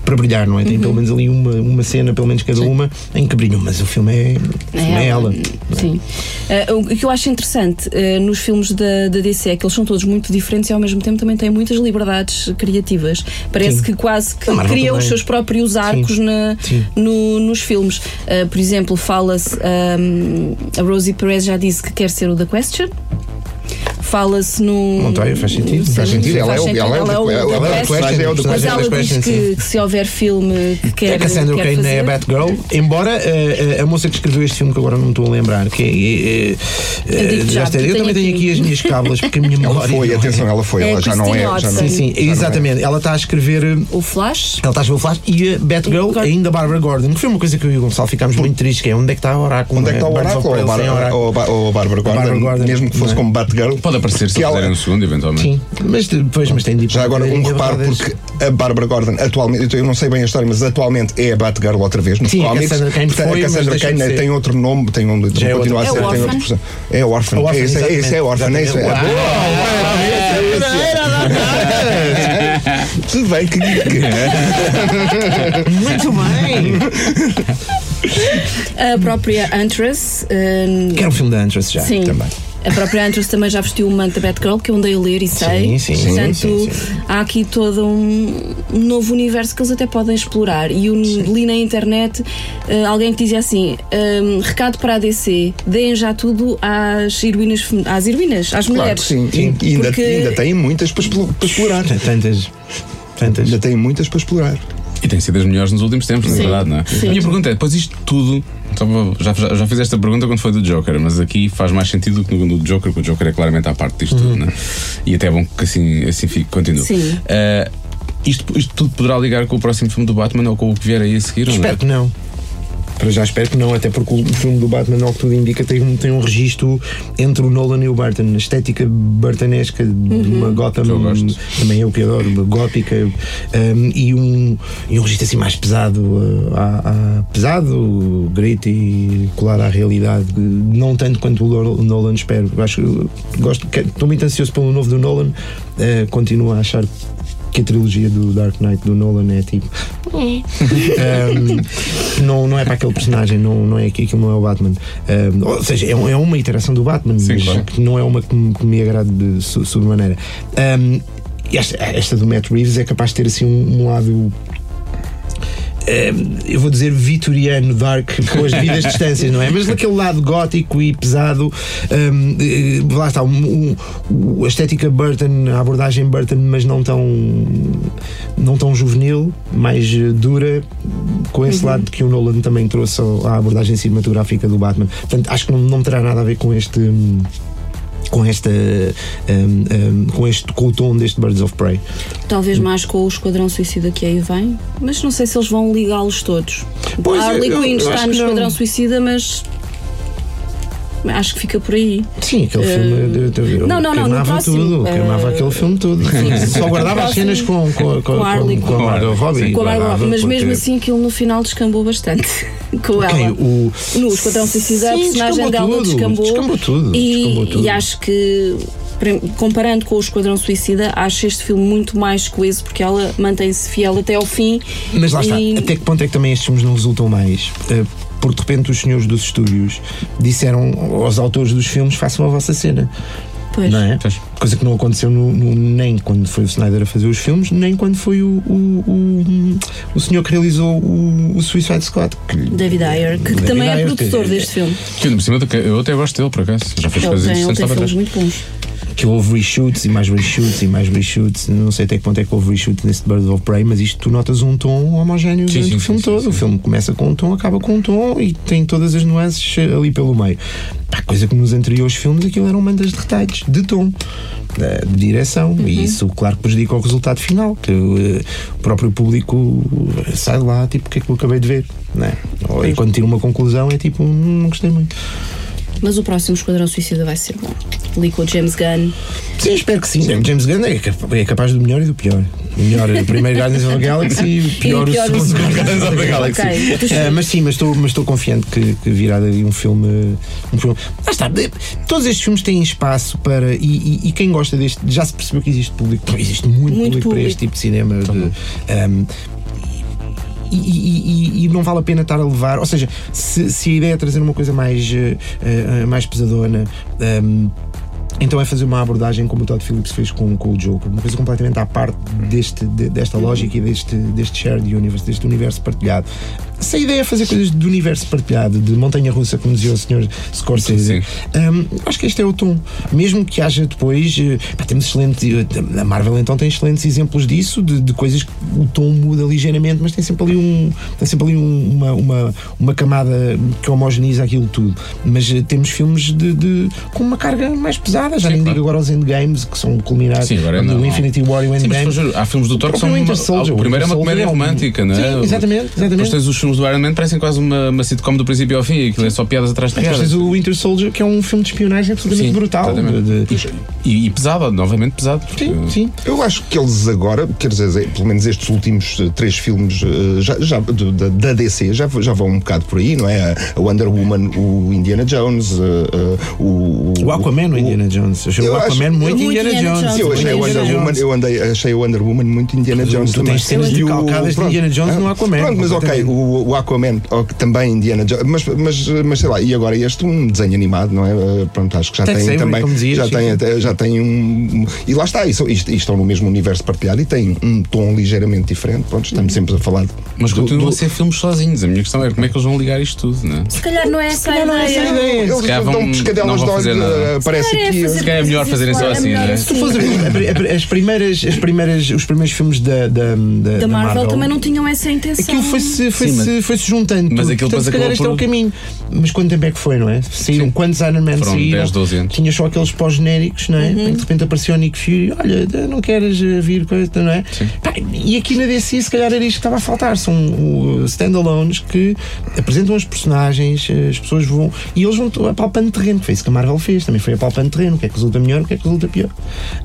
Speaker 9: para brilhar, não é?
Speaker 1: Uhum.
Speaker 9: Tem pelo menos ali uma, uma cena, pelo menos cada uma, em que brilham, mas o filme é, o filme é ela.
Speaker 1: Sim. Ah, o que eu acho interessante ah, nos filmes da, da DC é que eles são todos muito diferentes e ao mesmo tempo também têm muitas liberdades criativas. Parece
Speaker 9: Sim.
Speaker 1: que quase que criam os
Speaker 9: também.
Speaker 1: seus próprios arcos na,
Speaker 9: Sim.
Speaker 1: no- nos filmes. Ah, por exemplo, fala-se. ah, a Rosie Perez já disse que quer ser o The Question. Fala-se no.
Speaker 9: Montoya, faz sentido.
Speaker 1: Sim,
Speaker 10: Faz sentido, ela é o-
Speaker 1: sentido,
Speaker 10: ela é o-
Speaker 1: ela
Speaker 10: ela é o é o
Speaker 1: Mas ela diz
Speaker 9: Question,
Speaker 1: que, se houver filme que quer.
Speaker 9: É Cassandra Cain é a Batgirl, embora eh, eh, a moça que escreveu este filme, que agora não me estou a lembrar, que é. eh,
Speaker 1: já,
Speaker 9: eu
Speaker 1: tenho
Speaker 9: também tenho
Speaker 1: aqui.
Speaker 9: as minhas cábulas, porque a minha
Speaker 10: Ela
Speaker 9: memória.
Speaker 10: foi,
Speaker 9: não é.
Speaker 10: atenção, ela foi,
Speaker 1: É
Speaker 10: ela já não é. Já não,
Speaker 1: Hodson.
Speaker 9: Sim, sim,
Speaker 10: é.
Speaker 9: exatamente. Ela está a escrever.
Speaker 1: O Flash.
Speaker 9: Ela está a escrever o Flash e a Batgirl, ainda Barbara Gordon, que foi uma coisa que eu e o Gonçalo ficámos muito tristes, que é onde é que está a Oráculo?
Speaker 10: Onde é que está o Oráculo? Ou a
Speaker 9: Prey
Speaker 10: Bar-
Speaker 9: sem Oráculo?
Speaker 10: ou a Ba- ou a Bárbara
Speaker 9: Bárbara
Speaker 10: Gordon, mesmo que fosse
Speaker 9: é?
Speaker 10: como Batgirl.
Speaker 8: Pode aparecer se
Speaker 10: que ela-
Speaker 8: um segundo, eventualmente.
Speaker 9: Sim, mas depois, mas tem de ir
Speaker 10: Já agora um
Speaker 9: a
Speaker 10: reparo,
Speaker 9: é-
Speaker 10: porque a Bárbara Gordon atualmente, eu não sei bem a história, mas atualmente é a Batgirl outra vez nos
Speaker 9: Sim, a
Speaker 10: cómics.
Speaker 9: Cassandra Cain
Speaker 10: Portanto,
Speaker 9: foi,
Speaker 10: a Cassandra
Speaker 9: ser.
Speaker 10: tem outro nome, tem um,
Speaker 9: Já é
Speaker 10: continua a ser,
Speaker 1: É
Speaker 10: tem
Speaker 1: Orphan.
Speaker 10: outra expressão. É Orphan.
Speaker 9: É Orphan,
Speaker 10: Esse é- esse é Orphan, é isso. é-
Speaker 9: exatamente.
Speaker 10: Tudo bem que. que-
Speaker 9: Muito bem!
Speaker 1: A própria Huntress. hum,
Speaker 9: Quero um filme da Huntress já,
Speaker 1: sim.
Speaker 9: também.
Speaker 1: A própria Huntress também já vestiu o manto da Batgirl, que eu andei a ler e sei.
Speaker 9: Sim, sim,
Speaker 1: Portanto,
Speaker 9: sim, sim, sim.
Speaker 1: há aqui todo um, um novo universo que eles até podem explorar. E eu li na internet eh, alguém que dizia assim: hum, recado para a DC, deem já tudo às heroínas, às heroínas, às
Speaker 10: Claro
Speaker 1: mulheres.
Speaker 10: que sim. E ainda,
Speaker 1: Porque-
Speaker 10: ainda tem muitas para para explorar.
Speaker 9: Tantas. Tantas.
Speaker 10: Ainda tem muitas para explorar.
Speaker 8: E tem sido as melhores nos últimos tempos, na
Speaker 1: Sim,
Speaker 8: verdade, não é?
Speaker 1: sim.
Speaker 8: A minha pergunta é: depois isto tudo. Já, já, já fiz esta pergunta quando foi do Joker, mas aqui faz mais sentido do que no, no Joker, porque o Joker é claramente à parte disto tudo, não é? E até é bom que assim, assim fique, continue.
Speaker 1: Sim.
Speaker 8: Eh, isto, isto tudo poderá ligar com o próximo filme do Batman ou com o que vier aí a seguir, ou não é?
Speaker 9: Espero que não. Para já espero que não, até porque o filme do Batman, ao que tudo indica, tem, um- tem um registro entre o Nolan e o Burton. A estética burtonesca de uma Gotham,
Speaker 8: Que eu gosto.
Speaker 9: também eu que adoro, gótica, um, e, um, e um registro assim mais pesado, uh, a- pesado, grito e colar à realidade, não tanto quanto o Nolan espero. Acho, gosto, estou muito ansioso pelo novo do Nolan, uh, continuo a achar que a trilogia do Dark Knight do Nolan é tipo. Um, não, não é para aquele personagem, não, não é aquilo não é o Batman. Um, ou seja, é, é uma iteração do Batman,
Speaker 8: Sim,
Speaker 9: mas
Speaker 8: claro.
Speaker 9: que não é uma que me, que me agrade de so- sobremaneira. Um, esta, esta do Matt Reeves é capaz de ter assim um, um lado. Eh, eu vou dizer vitoriano, dark, com as devidas distâncias, não é? Mas daquele lado gótico e pesado, hum, eh, lá está, um- um- a estética Burton, a abordagem Burton, mas não tão, não tão juvenil, mais eh, dura, com esse
Speaker 1: Uhum.
Speaker 9: lado que o Nolan também trouxe à abordagem cinematográfica do Batman. Portanto, acho que não, não terá nada a ver com este. Com esta. hum, hum, com, este, com o tom deste Birds of Prey.
Speaker 1: Talvez mais com o Esquadrão Suicida que aí vem, mas não sei se eles vão ligá-los todos.
Speaker 9: Pois,
Speaker 1: a Harley Quinn está no. Esquadrão Suicida, mas. Acho que fica por aí.
Speaker 9: Sim, aquele
Speaker 1: Eh,
Speaker 9: filme de, de, eu
Speaker 1: não, não, não,
Speaker 9: queimava
Speaker 1: próximo,
Speaker 9: tudo,
Speaker 1: eh,
Speaker 9: queimava aquele filme todo.
Speaker 1: sim.
Speaker 9: Só guardava as cenas com, com, com,
Speaker 1: com Harley
Speaker 9: com, com a Margot Robbie.
Speaker 1: Com a Margot Robbie, mas mesmo assim aquilo no final descambou bastante com ela.
Speaker 9: Quem? O...
Speaker 1: No Esquadrão Suicida, a personagem dela
Speaker 9: tudo,
Speaker 1: descambou.
Speaker 9: descambou tudo,
Speaker 1: E,
Speaker 9: tudo.
Speaker 1: acho que, comparando com o Esquadrão Suicida, acho este filme muito mais coeso porque ela mantém-se fiel até ao fim.
Speaker 9: Mas lá está,
Speaker 1: e-
Speaker 9: até que ponto é que também estes filmes não resultam mais? Porque de repente os senhores dos estúdios disseram aos autores dos filmes: façam a vossa cena.
Speaker 1: Pois.
Speaker 9: Não é? Coisa que não aconteceu no- no- nem quando foi o Snyder a fazer os filmes, nem quando foi o, o, o, o senhor que realizou o, o Suicide Squad. que-
Speaker 1: David Ayer, que
Speaker 9: David
Speaker 1: também é
Speaker 9: Ayer,
Speaker 1: produtor
Speaker 9: que-
Speaker 1: deste filme.
Speaker 8: Que eu até gosto dele, por acaso. Já fez
Speaker 1: Ele
Speaker 8: coisas
Speaker 1: tem, ele
Speaker 8: interessantes
Speaker 1: tem filmes muito bons.
Speaker 9: Que houve reshoots e mais reshoots e mais reshoots. Não sei até que ponto é que houve reshoots neste Birds of Prey, mas isto tu notas um tom homogéneo
Speaker 8: Sim,
Speaker 9: durante
Speaker 8: sim,
Speaker 9: o filme
Speaker 8: sim,
Speaker 9: todo. O filme começa com um tom, acaba com um tom e tem todas as nuances ali pelo meio. Pá, coisa que nos anteriores filmes aquilo eram mandas de retalhos, de tom. eh, De direção,
Speaker 1: Uhum.
Speaker 9: e isso, claro, prejudica o resultado final. Que eh, o próprio público eh, sai lá, tipo, o que é que eu acabei de ver? Né? Ou, e quando tira uma conclusão, é tipo, "Hum, não gostei muito.
Speaker 1: Mas o próximo Esquadrão Suicida vai ser bom. Ali com o James Gunn.
Speaker 9: Sim, espero que sim. James Gunn é cap- é capaz do melhor e do pior. O melhor é o primeiro Guardians of the Galaxy e o pior,
Speaker 1: E o pior
Speaker 9: o segundo. Guardians of the Galaxy.
Speaker 1: Ok.
Speaker 9: Ah, mas sim, mas estou, mas estou confiante que, que virá daí um filme. Um filme. Lá está, de- todos estes filmes têm espaço para. E, e- e quem gosta deste. Já se percebeu que existe público. Existe muito,
Speaker 1: Muito
Speaker 9: público, para
Speaker 1: público.
Speaker 9: este tipo de cinema. de, ahm, e, e- e- e não vale a pena estar a levar. Ou seja, se, se a ideia é trazer uma coisa mais, eh, mais pesadona. ehm, então é fazer uma abordagem como o Todd Phillips fez com, com o Joker, uma coisa completamente à parte deste, de- desta lógica e deste, deste shared universe, deste universo partilhado. Se a ideia é fazer coisas do universo partilhado, de montanha russa, como dizia o Sr. Scorsese, hum, acho que este é o tom. Mesmo que haja depois, eh, pá, temos excelente. A Marvel então tem excelentes exemplos disso, de, de coisas que o tom muda ligeiramente, mas tem sempre ali, um, tem sempre ali um- uma, uma, uma camada que homogeneiza aquilo tudo. Mas eh, temos filmes de, de- com uma carga mais pesada, já nem digo agora os Endgames, que são culminados
Speaker 8: Sim, agora
Speaker 9: do. Infinity War e o
Speaker 8: Sim, mas
Speaker 9: Endgame.
Speaker 8: há filmes do Thor que são. Uma, o primeiro é uma comédia
Speaker 9: é um-
Speaker 8: romântica, não é?
Speaker 9: Sim, exatamente, exatamente.
Speaker 8: Depois tens os filmes do Iron Man, parecem quase uma, uma sitcom do princípio ao fim, e aquilo é só piadas atrás de
Speaker 9: Depois
Speaker 8: piadas.
Speaker 9: tens o Winter Soldier, que é um filme de espionagem absolutamente
Speaker 8: Sim,
Speaker 9: brutal. de- de-
Speaker 8: E, e pesado, novamente pesado.
Speaker 9: Sim, sim.
Speaker 10: Eu acho que eles agora, quer dizer, pelo menos estes últimos eh, três filmes eh, já, já- da, da DC já, já vão um bocado por aí, não é? A Wonder Woman, o Indiana Jones, eh, o,
Speaker 9: O Aquaman, o Indiana Jones. Eu achei o
Speaker 10: Eu acho-
Speaker 9: Aquaman muito Indiana Jones.
Speaker 10: Sim, eu achei a
Speaker 9: Muito
Speaker 10: Wonder Woman,
Speaker 9: Jones.
Speaker 10: eu andei, achei a Wonder Woman muito Indiana Jones
Speaker 9: tu
Speaker 10: também.
Speaker 9: tens cenas
Speaker 10: E o-
Speaker 9: calcadas de
Speaker 10: pronto.
Speaker 9: Indiana Jones no
Speaker 10: Ah,
Speaker 9: Aquaman,
Speaker 10: Pronto, mas ok,
Speaker 9: completamente.
Speaker 10: O, o Aquaman também Indiana Jones, mas, mas, mas sei lá, e agora este um desenho animado, não é? Eh, Pronto, acho que já tem
Speaker 9: Avery,
Speaker 10: também.
Speaker 9: dizias,
Speaker 10: já,
Speaker 9: sim,
Speaker 10: tem, até- já tem um. E lá está, e, são- e estão no mesmo universo partilhado e tem um tom ligeiramente diferente. Pronto, estamos sempre a falar.
Speaker 8: Mas
Speaker 10: do-
Speaker 8: continuam
Speaker 10: do-
Speaker 8: a ser filmes sozinhos. A minha questão é como é que eles vão ligar isto tudo, não é?
Speaker 1: Se calhar não é essa a
Speaker 9: é essa a
Speaker 1: ideia.
Speaker 10: Eles
Speaker 8: Se
Speaker 10: dão pescadelas
Speaker 8: não
Speaker 10: de
Speaker 8: vão
Speaker 10: olho,
Speaker 8: fazer nada.
Speaker 10: eh, aparece
Speaker 1: é
Speaker 10: aqui.
Speaker 8: Se calhar é melhor fazerem só assim,
Speaker 1: é
Speaker 8: não é?
Speaker 9: Se tu fores as primeiras, as primeiras, os primeiros filmes da, da, da,
Speaker 1: Da Marvel também não tinham essa intenção.
Speaker 9: Aquilo foi-se foi
Speaker 8: Sim, mas-
Speaker 9: foi -se juntando.
Speaker 8: mas aquilo
Speaker 9: Portanto, se calhar este é o
Speaker 8: por-
Speaker 9: caminho. Mas quanto tempo é que foi, não é? Saíram quantos Iron Man
Speaker 8: Foram
Speaker 9: saíram?
Speaker 8: 10, 12 anos.
Speaker 9: Tinha só aqueles pós-genéricos, não é?
Speaker 1: Uhum.
Speaker 9: Em que de repente apareceu o Nick Fury, olha, não queres eh, vir coisa, não é? Pá, e aqui na DC, se calhar era isto que estava a faltar. São uh, standalones que apresentam os personagens, eh, as pessoas vão. E eles vão apalpando terreno, que foi isso que a Marvel fez, também foi apalpando terreno, o que é que resulta melhor, o que é que resulta pior.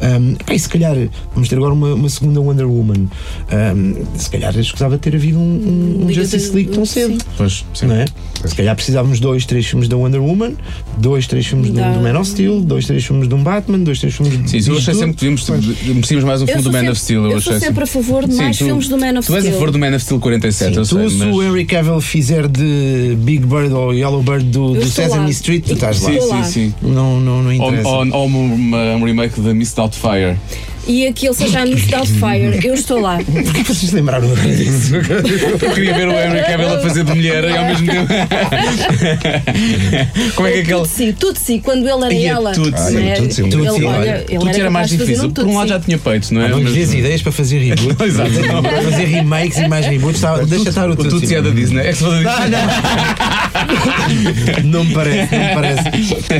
Speaker 9: Um, pá, e se calhar vamos ter agora uma, uma segunda Wonder Woman. Um, se calhar escusava ter havido um, um, um
Speaker 1: Liga
Speaker 9: Justice
Speaker 1: de-
Speaker 9: League tão
Speaker 1: sim.
Speaker 9: cedo.
Speaker 8: Pois, sim.
Speaker 9: Não é? Se calhar precisávamos dois, três filmes da Wonder Woman, dois, três filmes do,
Speaker 1: Da-
Speaker 9: do Man of Steel, dois, três filmes de um Batman, dois, três filmes de
Speaker 8: Sim, eu achei sempre que devíamos, merecíamos mais um
Speaker 1: Eu
Speaker 8: filme do Man
Speaker 1: sempre-
Speaker 8: of Steel.
Speaker 1: eu
Speaker 8: achei
Speaker 1: sou sempre a favor de
Speaker 8: Sim,
Speaker 1: mais
Speaker 8: tu-
Speaker 1: filmes do Man of
Speaker 8: Tu és a
Speaker 1: Steel.
Speaker 8: favor do Man of Steel 47, eu
Speaker 9: tu,
Speaker 8: sei,
Speaker 9: se
Speaker 8: mas...
Speaker 9: o Henry Cavill fizer de Big Bird ou Yellow Bird do, do Sesame
Speaker 1: lá.
Speaker 9: Street, tu estás lá.
Speaker 8: Sim, sim, sim.
Speaker 9: Não, não, não
Speaker 8: Ou,
Speaker 9: interessa.
Speaker 8: ou, um remake da Miss Doubtfire.
Speaker 1: E aquele seja no Doubtfire, eu estou lá.
Speaker 9: Porquê que vocês lembraram disso?
Speaker 8: Eu queria ver o Henry Cavill a fazer de mulher e ao mesmo tempo. Como é que aquele.
Speaker 1: Tutsi, Tutsi, quando ele era
Speaker 8: Ia
Speaker 1: ela.
Speaker 8: Tutsi.
Speaker 1: não
Speaker 10: Ah,
Speaker 1: é?
Speaker 10: Tutsi,
Speaker 1: Ele,
Speaker 10: Tutsi,
Speaker 1: olha,
Speaker 10: olha.
Speaker 1: ele
Speaker 8: Tudo era mais difícil.
Speaker 1: um
Speaker 8: Por um lado já
Speaker 1: Tutsi.
Speaker 8: tinha peito, não é?
Speaker 9: Não me
Speaker 8: Mas-
Speaker 9: dês ideias para fazer reboot.
Speaker 8: Exato.
Speaker 9: Para fazer remakes e mais reboots. Está, deixa estar o
Speaker 8: O Tutsi é da Disney. É que se
Speaker 9: Ah,
Speaker 8: Disney.
Speaker 9: não. não me parece, não me parece.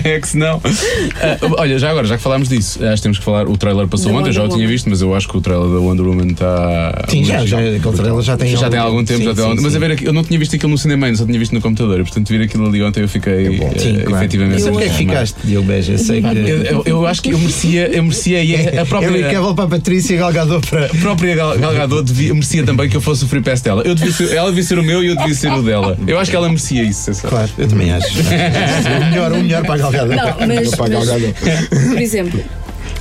Speaker 8: É que se não. Ah, olha, já agora, já que falámos disso, acho que temos que falar. O trailer passou
Speaker 1: Da
Speaker 8: ontem, eu já o tinha visto, mas eu acho que o trailer da Wonder Woman está.
Speaker 9: Sim, já, já, aquele trailer já tem
Speaker 8: Já tem algum tempo,
Speaker 9: sim,
Speaker 8: já tem
Speaker 9: sim,
Speaker 8: algum Mas
Speaker 9: sim.
Speaker 8: a ver, aqui- eu não tinha visto aquilo no cinema ainda, só tinha visto no computador. e, Portanto, vir aquilo ali ontem eu fiquei
Speaker 9: bom.
Speaker 8: eh,
Speaker 9: Sim, claro.
Speaker 8: efetivamente.
Speaker 9: O que é que ficaste, Diogo Beja? Eu sei que.
Speaker 8: Eu, eu- eu acho que eu merecia, eu merecia e a própria.
Speaker 9: Henry Cavill para a Patrícia Galgador para.
Speaker 8: A própria Gal, Gal Gadot devia, merecia também que eu fosse o free pass dela. Eu devia ser- ela devia ser o meu e eu devia ser o dela. Eu acho que ela merecia isso.
Speaker 9: Claro, eu também acho. o melhor, o melhor para a Galgador.
Speaker 1: Não, mas,
Speaker 10: Para
Speaker 1: por exemplo,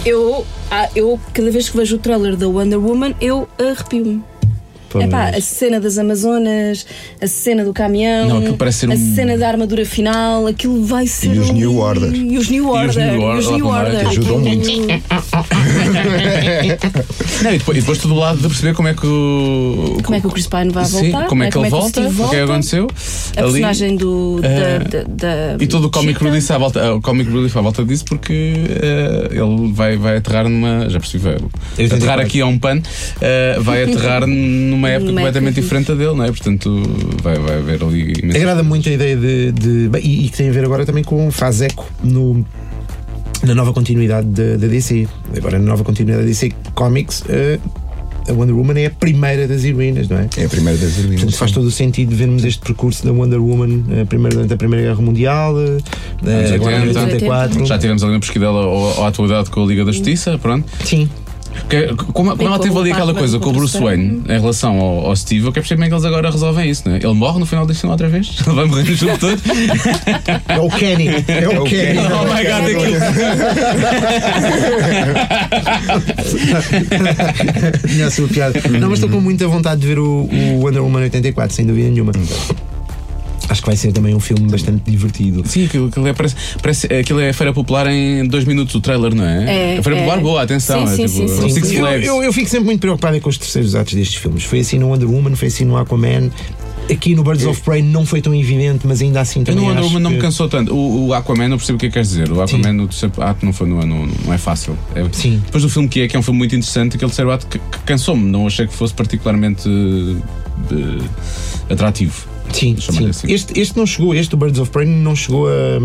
Speaker 1: eu, ah, eu cada vez que vejo o trailer da Wonder Woman, eu arrepio-me. Epá, a cena das Amazonas, a cena do caminhão,
Speaker 8: Não, aquilo parece ser
Speaker 1: a
Speaker 8: um-
Speaker 1: cena da armadura final, aquilo vai ser.
Speaker 10: E os New Order.
Speaker 1: E os New Order.
Speaker 8: os New Order,
Speaker 1: e os New Order.
Speaker 10: que ajudam
Speaker 1: Aquilo-
Speaker 8: Não, e, depois, e depois todo o lado de perceber como é que o.
Speaker 1: Como é que o Chris Pine vai
Speaker 8: Sim,
Speaker 1: voltar?
Speaker 8: como é que ele
Speaker 1: o
Speaker 8: volta, o que é aconteceu.
Speaker 1: A
Speaker 8: ali.
Speaker 1: personagem do.
Speaker 8: Eh,
Speaker 1: da, da, da-
Speaker 8: E todo o comic relief à volta, o comic relief à volta disso porque eh, ele vai, vai aterrar numa. Já percebi, vai aterrar aqui a um pano, eh, vai aterrar numa época
Speaker 1: Numa
Speaker 8: completamente
Speaker 1: época.
Speaker 8: diferente dele, não é? Portanto, vai, vai haver ali.
Speaker 9: Agrada muito a ideia de. de- bem, e, e que tem a ver agora também com faz eco no. Na nova continuidade da DC. Agora, na nova continuidade da DC Comics, eh, a Wonder Woman é a primeira das heroínas, não é?
Speaker 10: É a primeira das heroínas.
Speaker 9: Portanto, faz todo o sentido vermos este percurso da Wonder Woman eh, primeiro durante a Primeira Guerra Mundial, eh, agora em
Speaker 8: 80.
Speaker 9: 84.
Speaker 8: Já tivemos ali uma pesquisa dela à atualidade com a Liga da Justiça, pronto.
Speaker 9: Sim.
Speaker 8: Que- como, como ela teve ali aquela coisa
Speaker 1: com
Speaker 8: o Bruce Wayne em relação ao, ao Steve, eu quero perceber como é que eles agora resolvem isso, não é? Ele morre no final deste filme outra vez? Ele vai morrer no filme todo?
Speaker 9: É o Kenny. É o Kenny.
Speaker 8: Oh my god, aquilo.
Speaker 9: Tinha a sua piada. Não, mas estou com muita vontade de ver o, o Wonder Woman 84, sem dúvida nenhuma. Acho que vai ser também um filme bastante divertido.
Speaker 8: Sim, aquilo, aquilo é, parece, parece, aquilo é a Feira Popular em dois minutos, o trailer, não é?
Speaker 1: É,
Speaker 8: a Feira
Speaker 1: é.
Speaker 8: Popular, boa, atenção.
Speaker 1: Sim,
Speaker 8: é
Speaker 1: sim,
Speaker 8: tipo,
Speaker 1: sim, sim.
Speaker 9: Eu,
Speaker 8: Flags.
Speaker 9: eu, eu fico sempre muito preocupado com os terceiros atos destes filmes. Foi assim no Wonder Woman, foi assim no Aquaman. Aqui no Birds of Prey não foi tão evidente, mas ainda assim
Speaker 8: Eu
Speaker 9: também
Speaker 8: no Wonder Woman não me
Speaker 9: que-
Speaker 8: cansou tanto. O, o Aquaman, não percebo o que é que queres dizer. O Aquaman, no terceiro ato, não, foi, não, não, não é fácil. É-
Speaker 9: Sim.
Speaker 8: Depois do filme que é, que é um filme muito interessante, aquele terceiro ato que, que cansou-me. Não achei que fosse particularmente eh, atrativo.
Speaker 9: Sim, sim.
Speaker 8: assim.
Speaker 9: Este, este não chegou, este Birds of Prey não chegou a,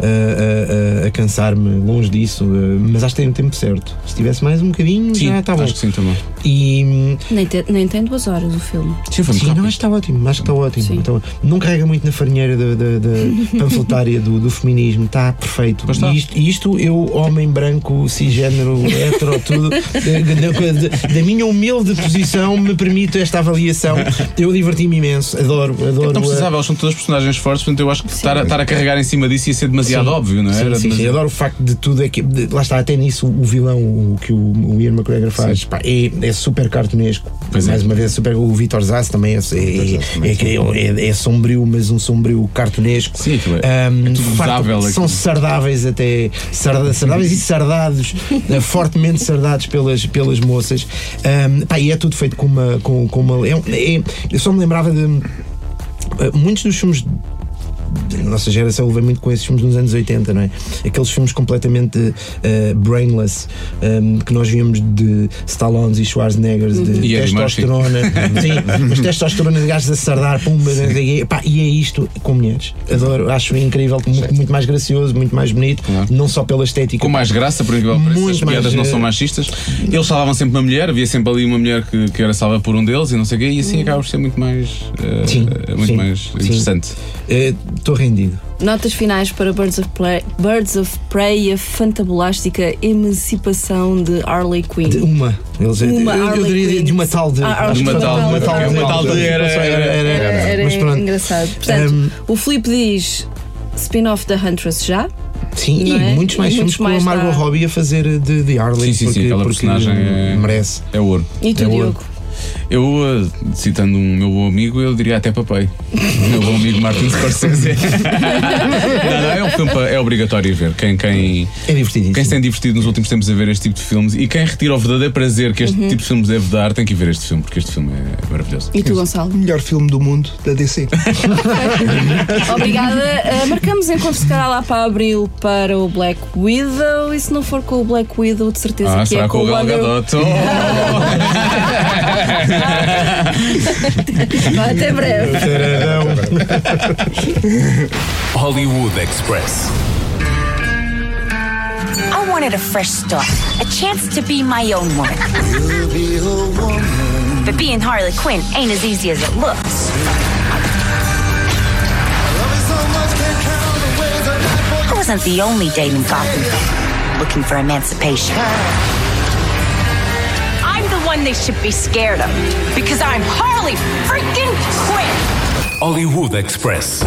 Speaker 9: a, a- a- a cansar-me longe disso, eh, mas acho que tem o tempo certo. Se tivesse mais um bocadinho,
Speaker 8: Sim,
Speaker 9: já está bom.
Speaker 8: acho que sim também.
Speaker 9: E
Speaker 1: Nem, te- nem tem duas horas o filme.
Speaker 8: Sim, foi
Speaker 9: Sim, não, acho que está ótimo, acho que está ótimo.
Speaker 1: Sim.
Speaker 9: Então, não carrega muito na farinheira da, da- da panfletária do, do feminismo, está perfeito.
Speaker 8: Está.
Speaker 9: E isto, isto, eu, homem branco, cisgênero, hetero, tudo, da, da- da- minha humilde posição, me permite esta avaliação. Eu diverti-me imenso, adoro, adoro.
Speaker 8: Não
Speaker 9: a-
Speaker 8: precisava, eles são todos personagens fortes, portanto eu acho que estar a, estar a carregar em cima disso ia ser demasiado
Speaker 9: Sim.
Speaker 8: óbvio, não é?
Speaker 9: Sim,
Speaker 8: Era
Speaker 9: sim,
Speaker 8: demasiado-
Speaker 9: Adoro o facto de tudo é que. de- lá está, até nisso o vilão o, que o, o Ian McGregor faz pá, é, é super cartunesco.
Speaker 8: Pois é.
Speaker 9: Mais uma vez, super, o Vitor Zass também é, é, é, é- é sombrio, mas um sombrio cartunesco.
Speaker 8: Sim, é- é tudo
Speaker 9: farto- São sardáveis até. sarda- sardáveis e sardados, eh, fortemente sardados pelas, pelas moças. Ahm, pá, e é tudo feito com uma. Com, com uma é, um- é- eu só me lembrava de. eh, muitos dos filmes a nossa geração levei muito com esses filmes nos anos 80, não é? Aqueles filmes completamente eh, brainless ehm, que nós víamos de Stallones e Schwarzeneggers de
Speaker 8: E
Speaker 9: testosterona, sim, mas testosterona de gajos a sardar, pumba, não quê. Pá, e é isto com mulheres. Adoro, acho incrível, muito, muito mais gracioso, muito mais bonito,
Speaker 8: Claro.
Speaker 9: não só pela estética.
Speaker 8: Com mais graça, por incrível que pareça,
Speaker 9: Muito
Speaker 8: as piadas não
Speaker 9: eh,
Speaker 8: são machistas. Eles salvavam sempre uma mulher, havia sempre ali uma mulher que, que era salva por um deles e não sei o quê, e assim acaba por ser muito mais, eh,
Speaker 9: Sim,
Speaker 8: muito
Speaker 9: sim,
Speaker 8: mais
Speaker 9: sim.
Speaker 8: interessante.
Speaker 9: Estou rendido.
Speaker 1: Notas finais para Birds of, Prey, Birds of Prey e a fantabulástica emancipação de Harley Quinn.
Speaker 9: De uma. Eles,
Speaker 1: Uma
Speaker 9: eu, eu diria
Speaker 1: Quinn.
Speaker 9: de uma tal de.
Speaker 1: Ah,
Speaker 8: De uma tal,
Speaker 1: tal-
Speaker 8: uma tal, uma tal de era, era,
Speaker 1: Era, era
Speaker 9: Mas pronto.
Speaker 1: engraçado. Portanto,
Speaker 9: Um,
Speaker 1: o Filipe diz spin-off da Huntress já.
Speaker 9: Sim,
Speaker 1: Não
Speaker 9: e
Speaker 1: é?
Speaker 9: muitos mais
Speaker 1: E
Speaker 9: filmes
Speaker 1: muitos
Speaker 9: com a Margot
Speaker 1: dá-
Speaker 9: Robbie a fazer de, de Harley.
Speaker 8: Sim, sim,
Speaker 9: porque,
Speaker 8: sim, aquela
Speaker 9: porque
Speaker 8: personagem é,
Speaker 9: merece.
Speaker 8: é ouro.
Speaker 1: E tu,
Speaker 9: É
Speaker 1: Diogo?
Speaker 8: Eu, uh, citando um meu bom amigo, eu diria até papai. O meu bom amigo Martin Scorsese. não, não, é um filme é obrigatório ver. Quem, quem,
Speaker 9: É divertidíssimo.
Speaker 8: quem se tem divertido nos últimos tempos a ver este tipo de filmes e quem retira o verdadeiro prazer que este
Speaker 1: Uhum.
Speaker 8: tipo de filmes deve dar, tem que ver este filme, porque este filme é maravilhoso.
Speaker 1: E tu, Gonçalo?
Speaker 10: O melhor filme do mundo da DC.
Speaker 1: Obrigada. Uh, marcamos encontro se calhar lá para abril para o Black Widow. E se não for com o Black Widow, de certeza
Speaker 8: Ah,
Speaker 1: que
Speaker 8: será
Speaker 1: é
Speaker 8: com o Gal Gadot?
Speaker 1: Até breve.
Speaker 2: Hollywood Express.
Speaker 11: I wanted a fresh start, a chance to be my own woman. But being Harley Quinn ain't as easy as it looks. I wasn't the only dame in Gotham looking for emancipation. One they should be scared of because I'm Harley freaking Quinn.
Speaker 2: Hollywood Express.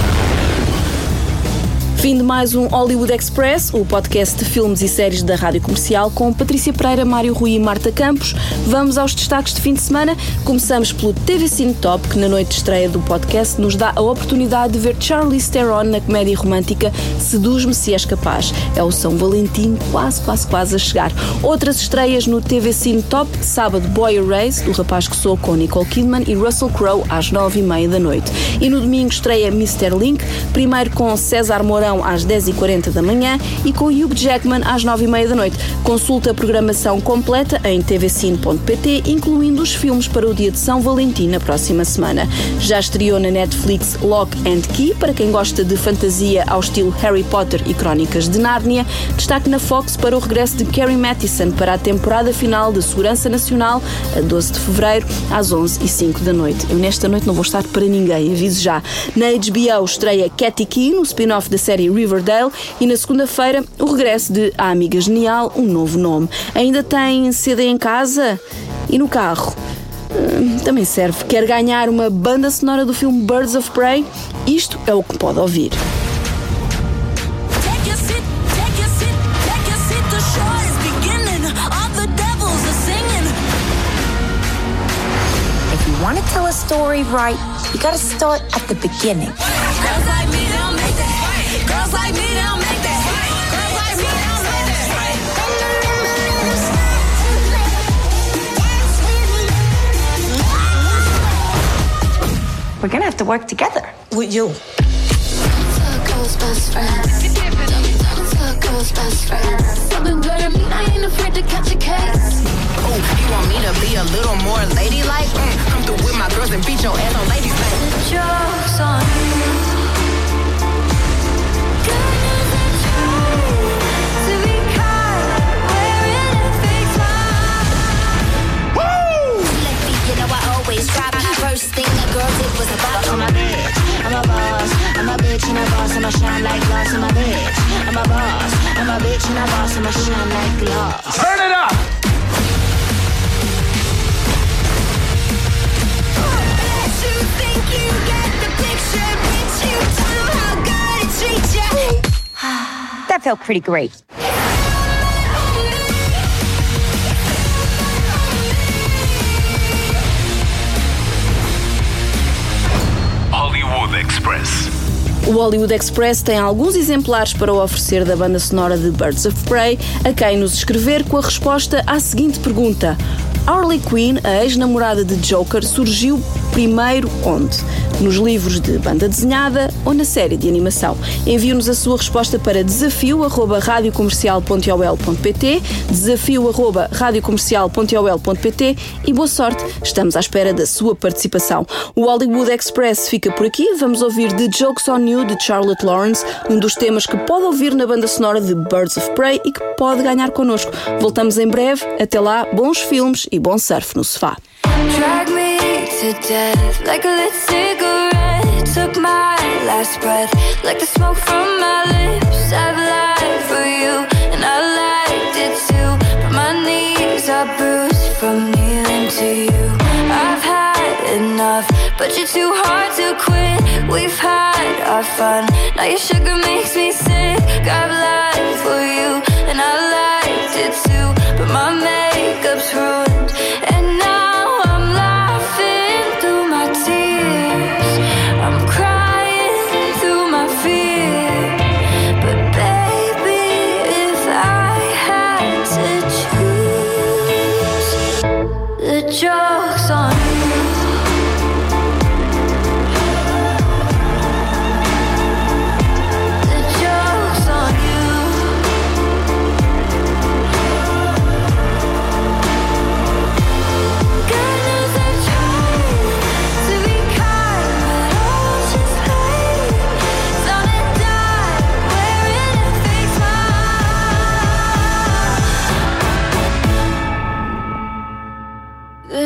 Speaker 1: Fim de mais um Hollywood Express, o podcast de filmes e séries da Rádio Comercial com Patrícia Pereira, Mário Rui e Marta Campos. Vamos aos destaques de fim de semana. Começamos pelo TV Cine Top, que na noite de estreia do podcast nos dá a oportunidade de ver Charlize Theron na comédia romântica Seduz-me se és capaz. É o São Valentim quase, quase, quase a chegar. Outras estreias no TV Cine Top, sábado Boy Erase, do rapaz que sou com Nicole Kidman e Russell Crowe às nove e meia da noite. E no domingo estreia Mr. Link, primeiro com César Mourão às 10h40 da manhã e com Hugh Jackman às 9h30 da noite. Consulta a programação completa em tvcine.pt, incluindo os filmes para o dia de São Valentim na próxima semana. Já estreou na Netflix Lock and Key, para quem gosta de fantasia ao estilo Harry Potter e Crónicas de Nárnia. Destaque na Fox para o regresso de Carrie Mathison para a temporada final de Segurança Nacional, a 12 de fevereiro, às 11h05 da noite. Eu nesta noite não vou estar para ninguém, aviso já. Na HBO estreia Cathy Key, no spin-off da série Riverdale, e na segunda-feira o regresso de A Amiga Genial, um novo nome. Ainda tem CD em casa e no carro. Hum, Também serve. Quer ganhar uma banda sonora do filme Birds of Prey? Isto é o que pode ouvir.
Speaker 11: If you want to tell a story right, you gotta start at the beginning. We're gonna have to work together.
Speaker 12: With you.
Speaker 13: Girl's best friend. Girl's best friend. Something good at me, I ain't afraid to catch a case.
Speaker 14: Oh, you want me to be a little more ladylike? Mm, come through with my girls and beat your ass on ladies' night.
Speaker 13: Jokes on you.
Speaker 12: You
Speaker 11: felt pretty great.
Speaker 2: Hollywood Express.
Speaker 1: O Hollywood Express tem alguns exemplares para oferecer da banda sonora de Birds of Prey a quem nos escrever com a resposta à seguinte pergunta. Harley Quinn, a ex-namorada de Joker, surgiu primeiro onde? Nos livros de banda desenhada ou na série de animação? Envie-nos a sua resposta para desafio.radiocomercial.ol.pt desafio.radiocomercial.ol.pt e boa sorte, estamos à espera da sua participação. O Hollywood Express fica por aqui, vamos ouvir The Jokes on You de Charlotte Lawrence, um dos temas que pode ouvir na banda sonora de Birds of Prey e que pode ganhar connosco. Voltamos em breve, até lá, bons filmes e bom surf no sofá.
Speaker 13: To death like a lit cigarette. Took my last breath like the smoke from my lips. I've lied for you and I liked it too. But my knees are bruised from kneeling to you. I've had enough, but you're too hard to quit. We've had our fun, now your sugar makes me sick. I've lied for you and I liked it too. But my makeup's ruined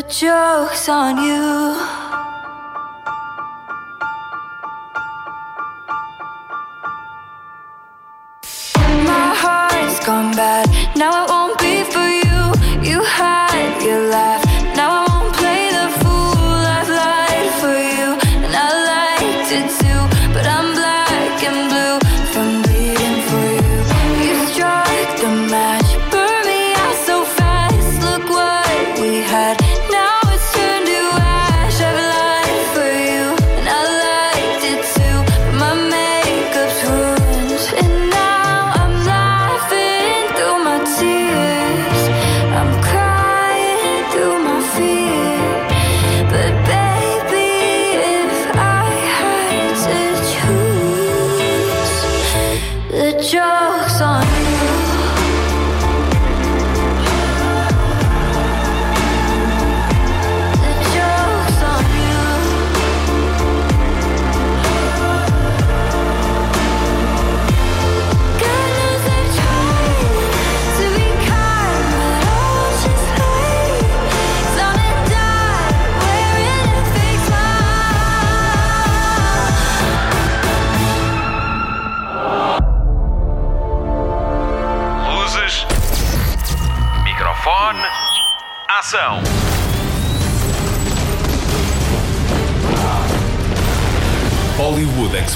Speaker 13: joke's on you.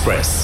Speaker 2: Express.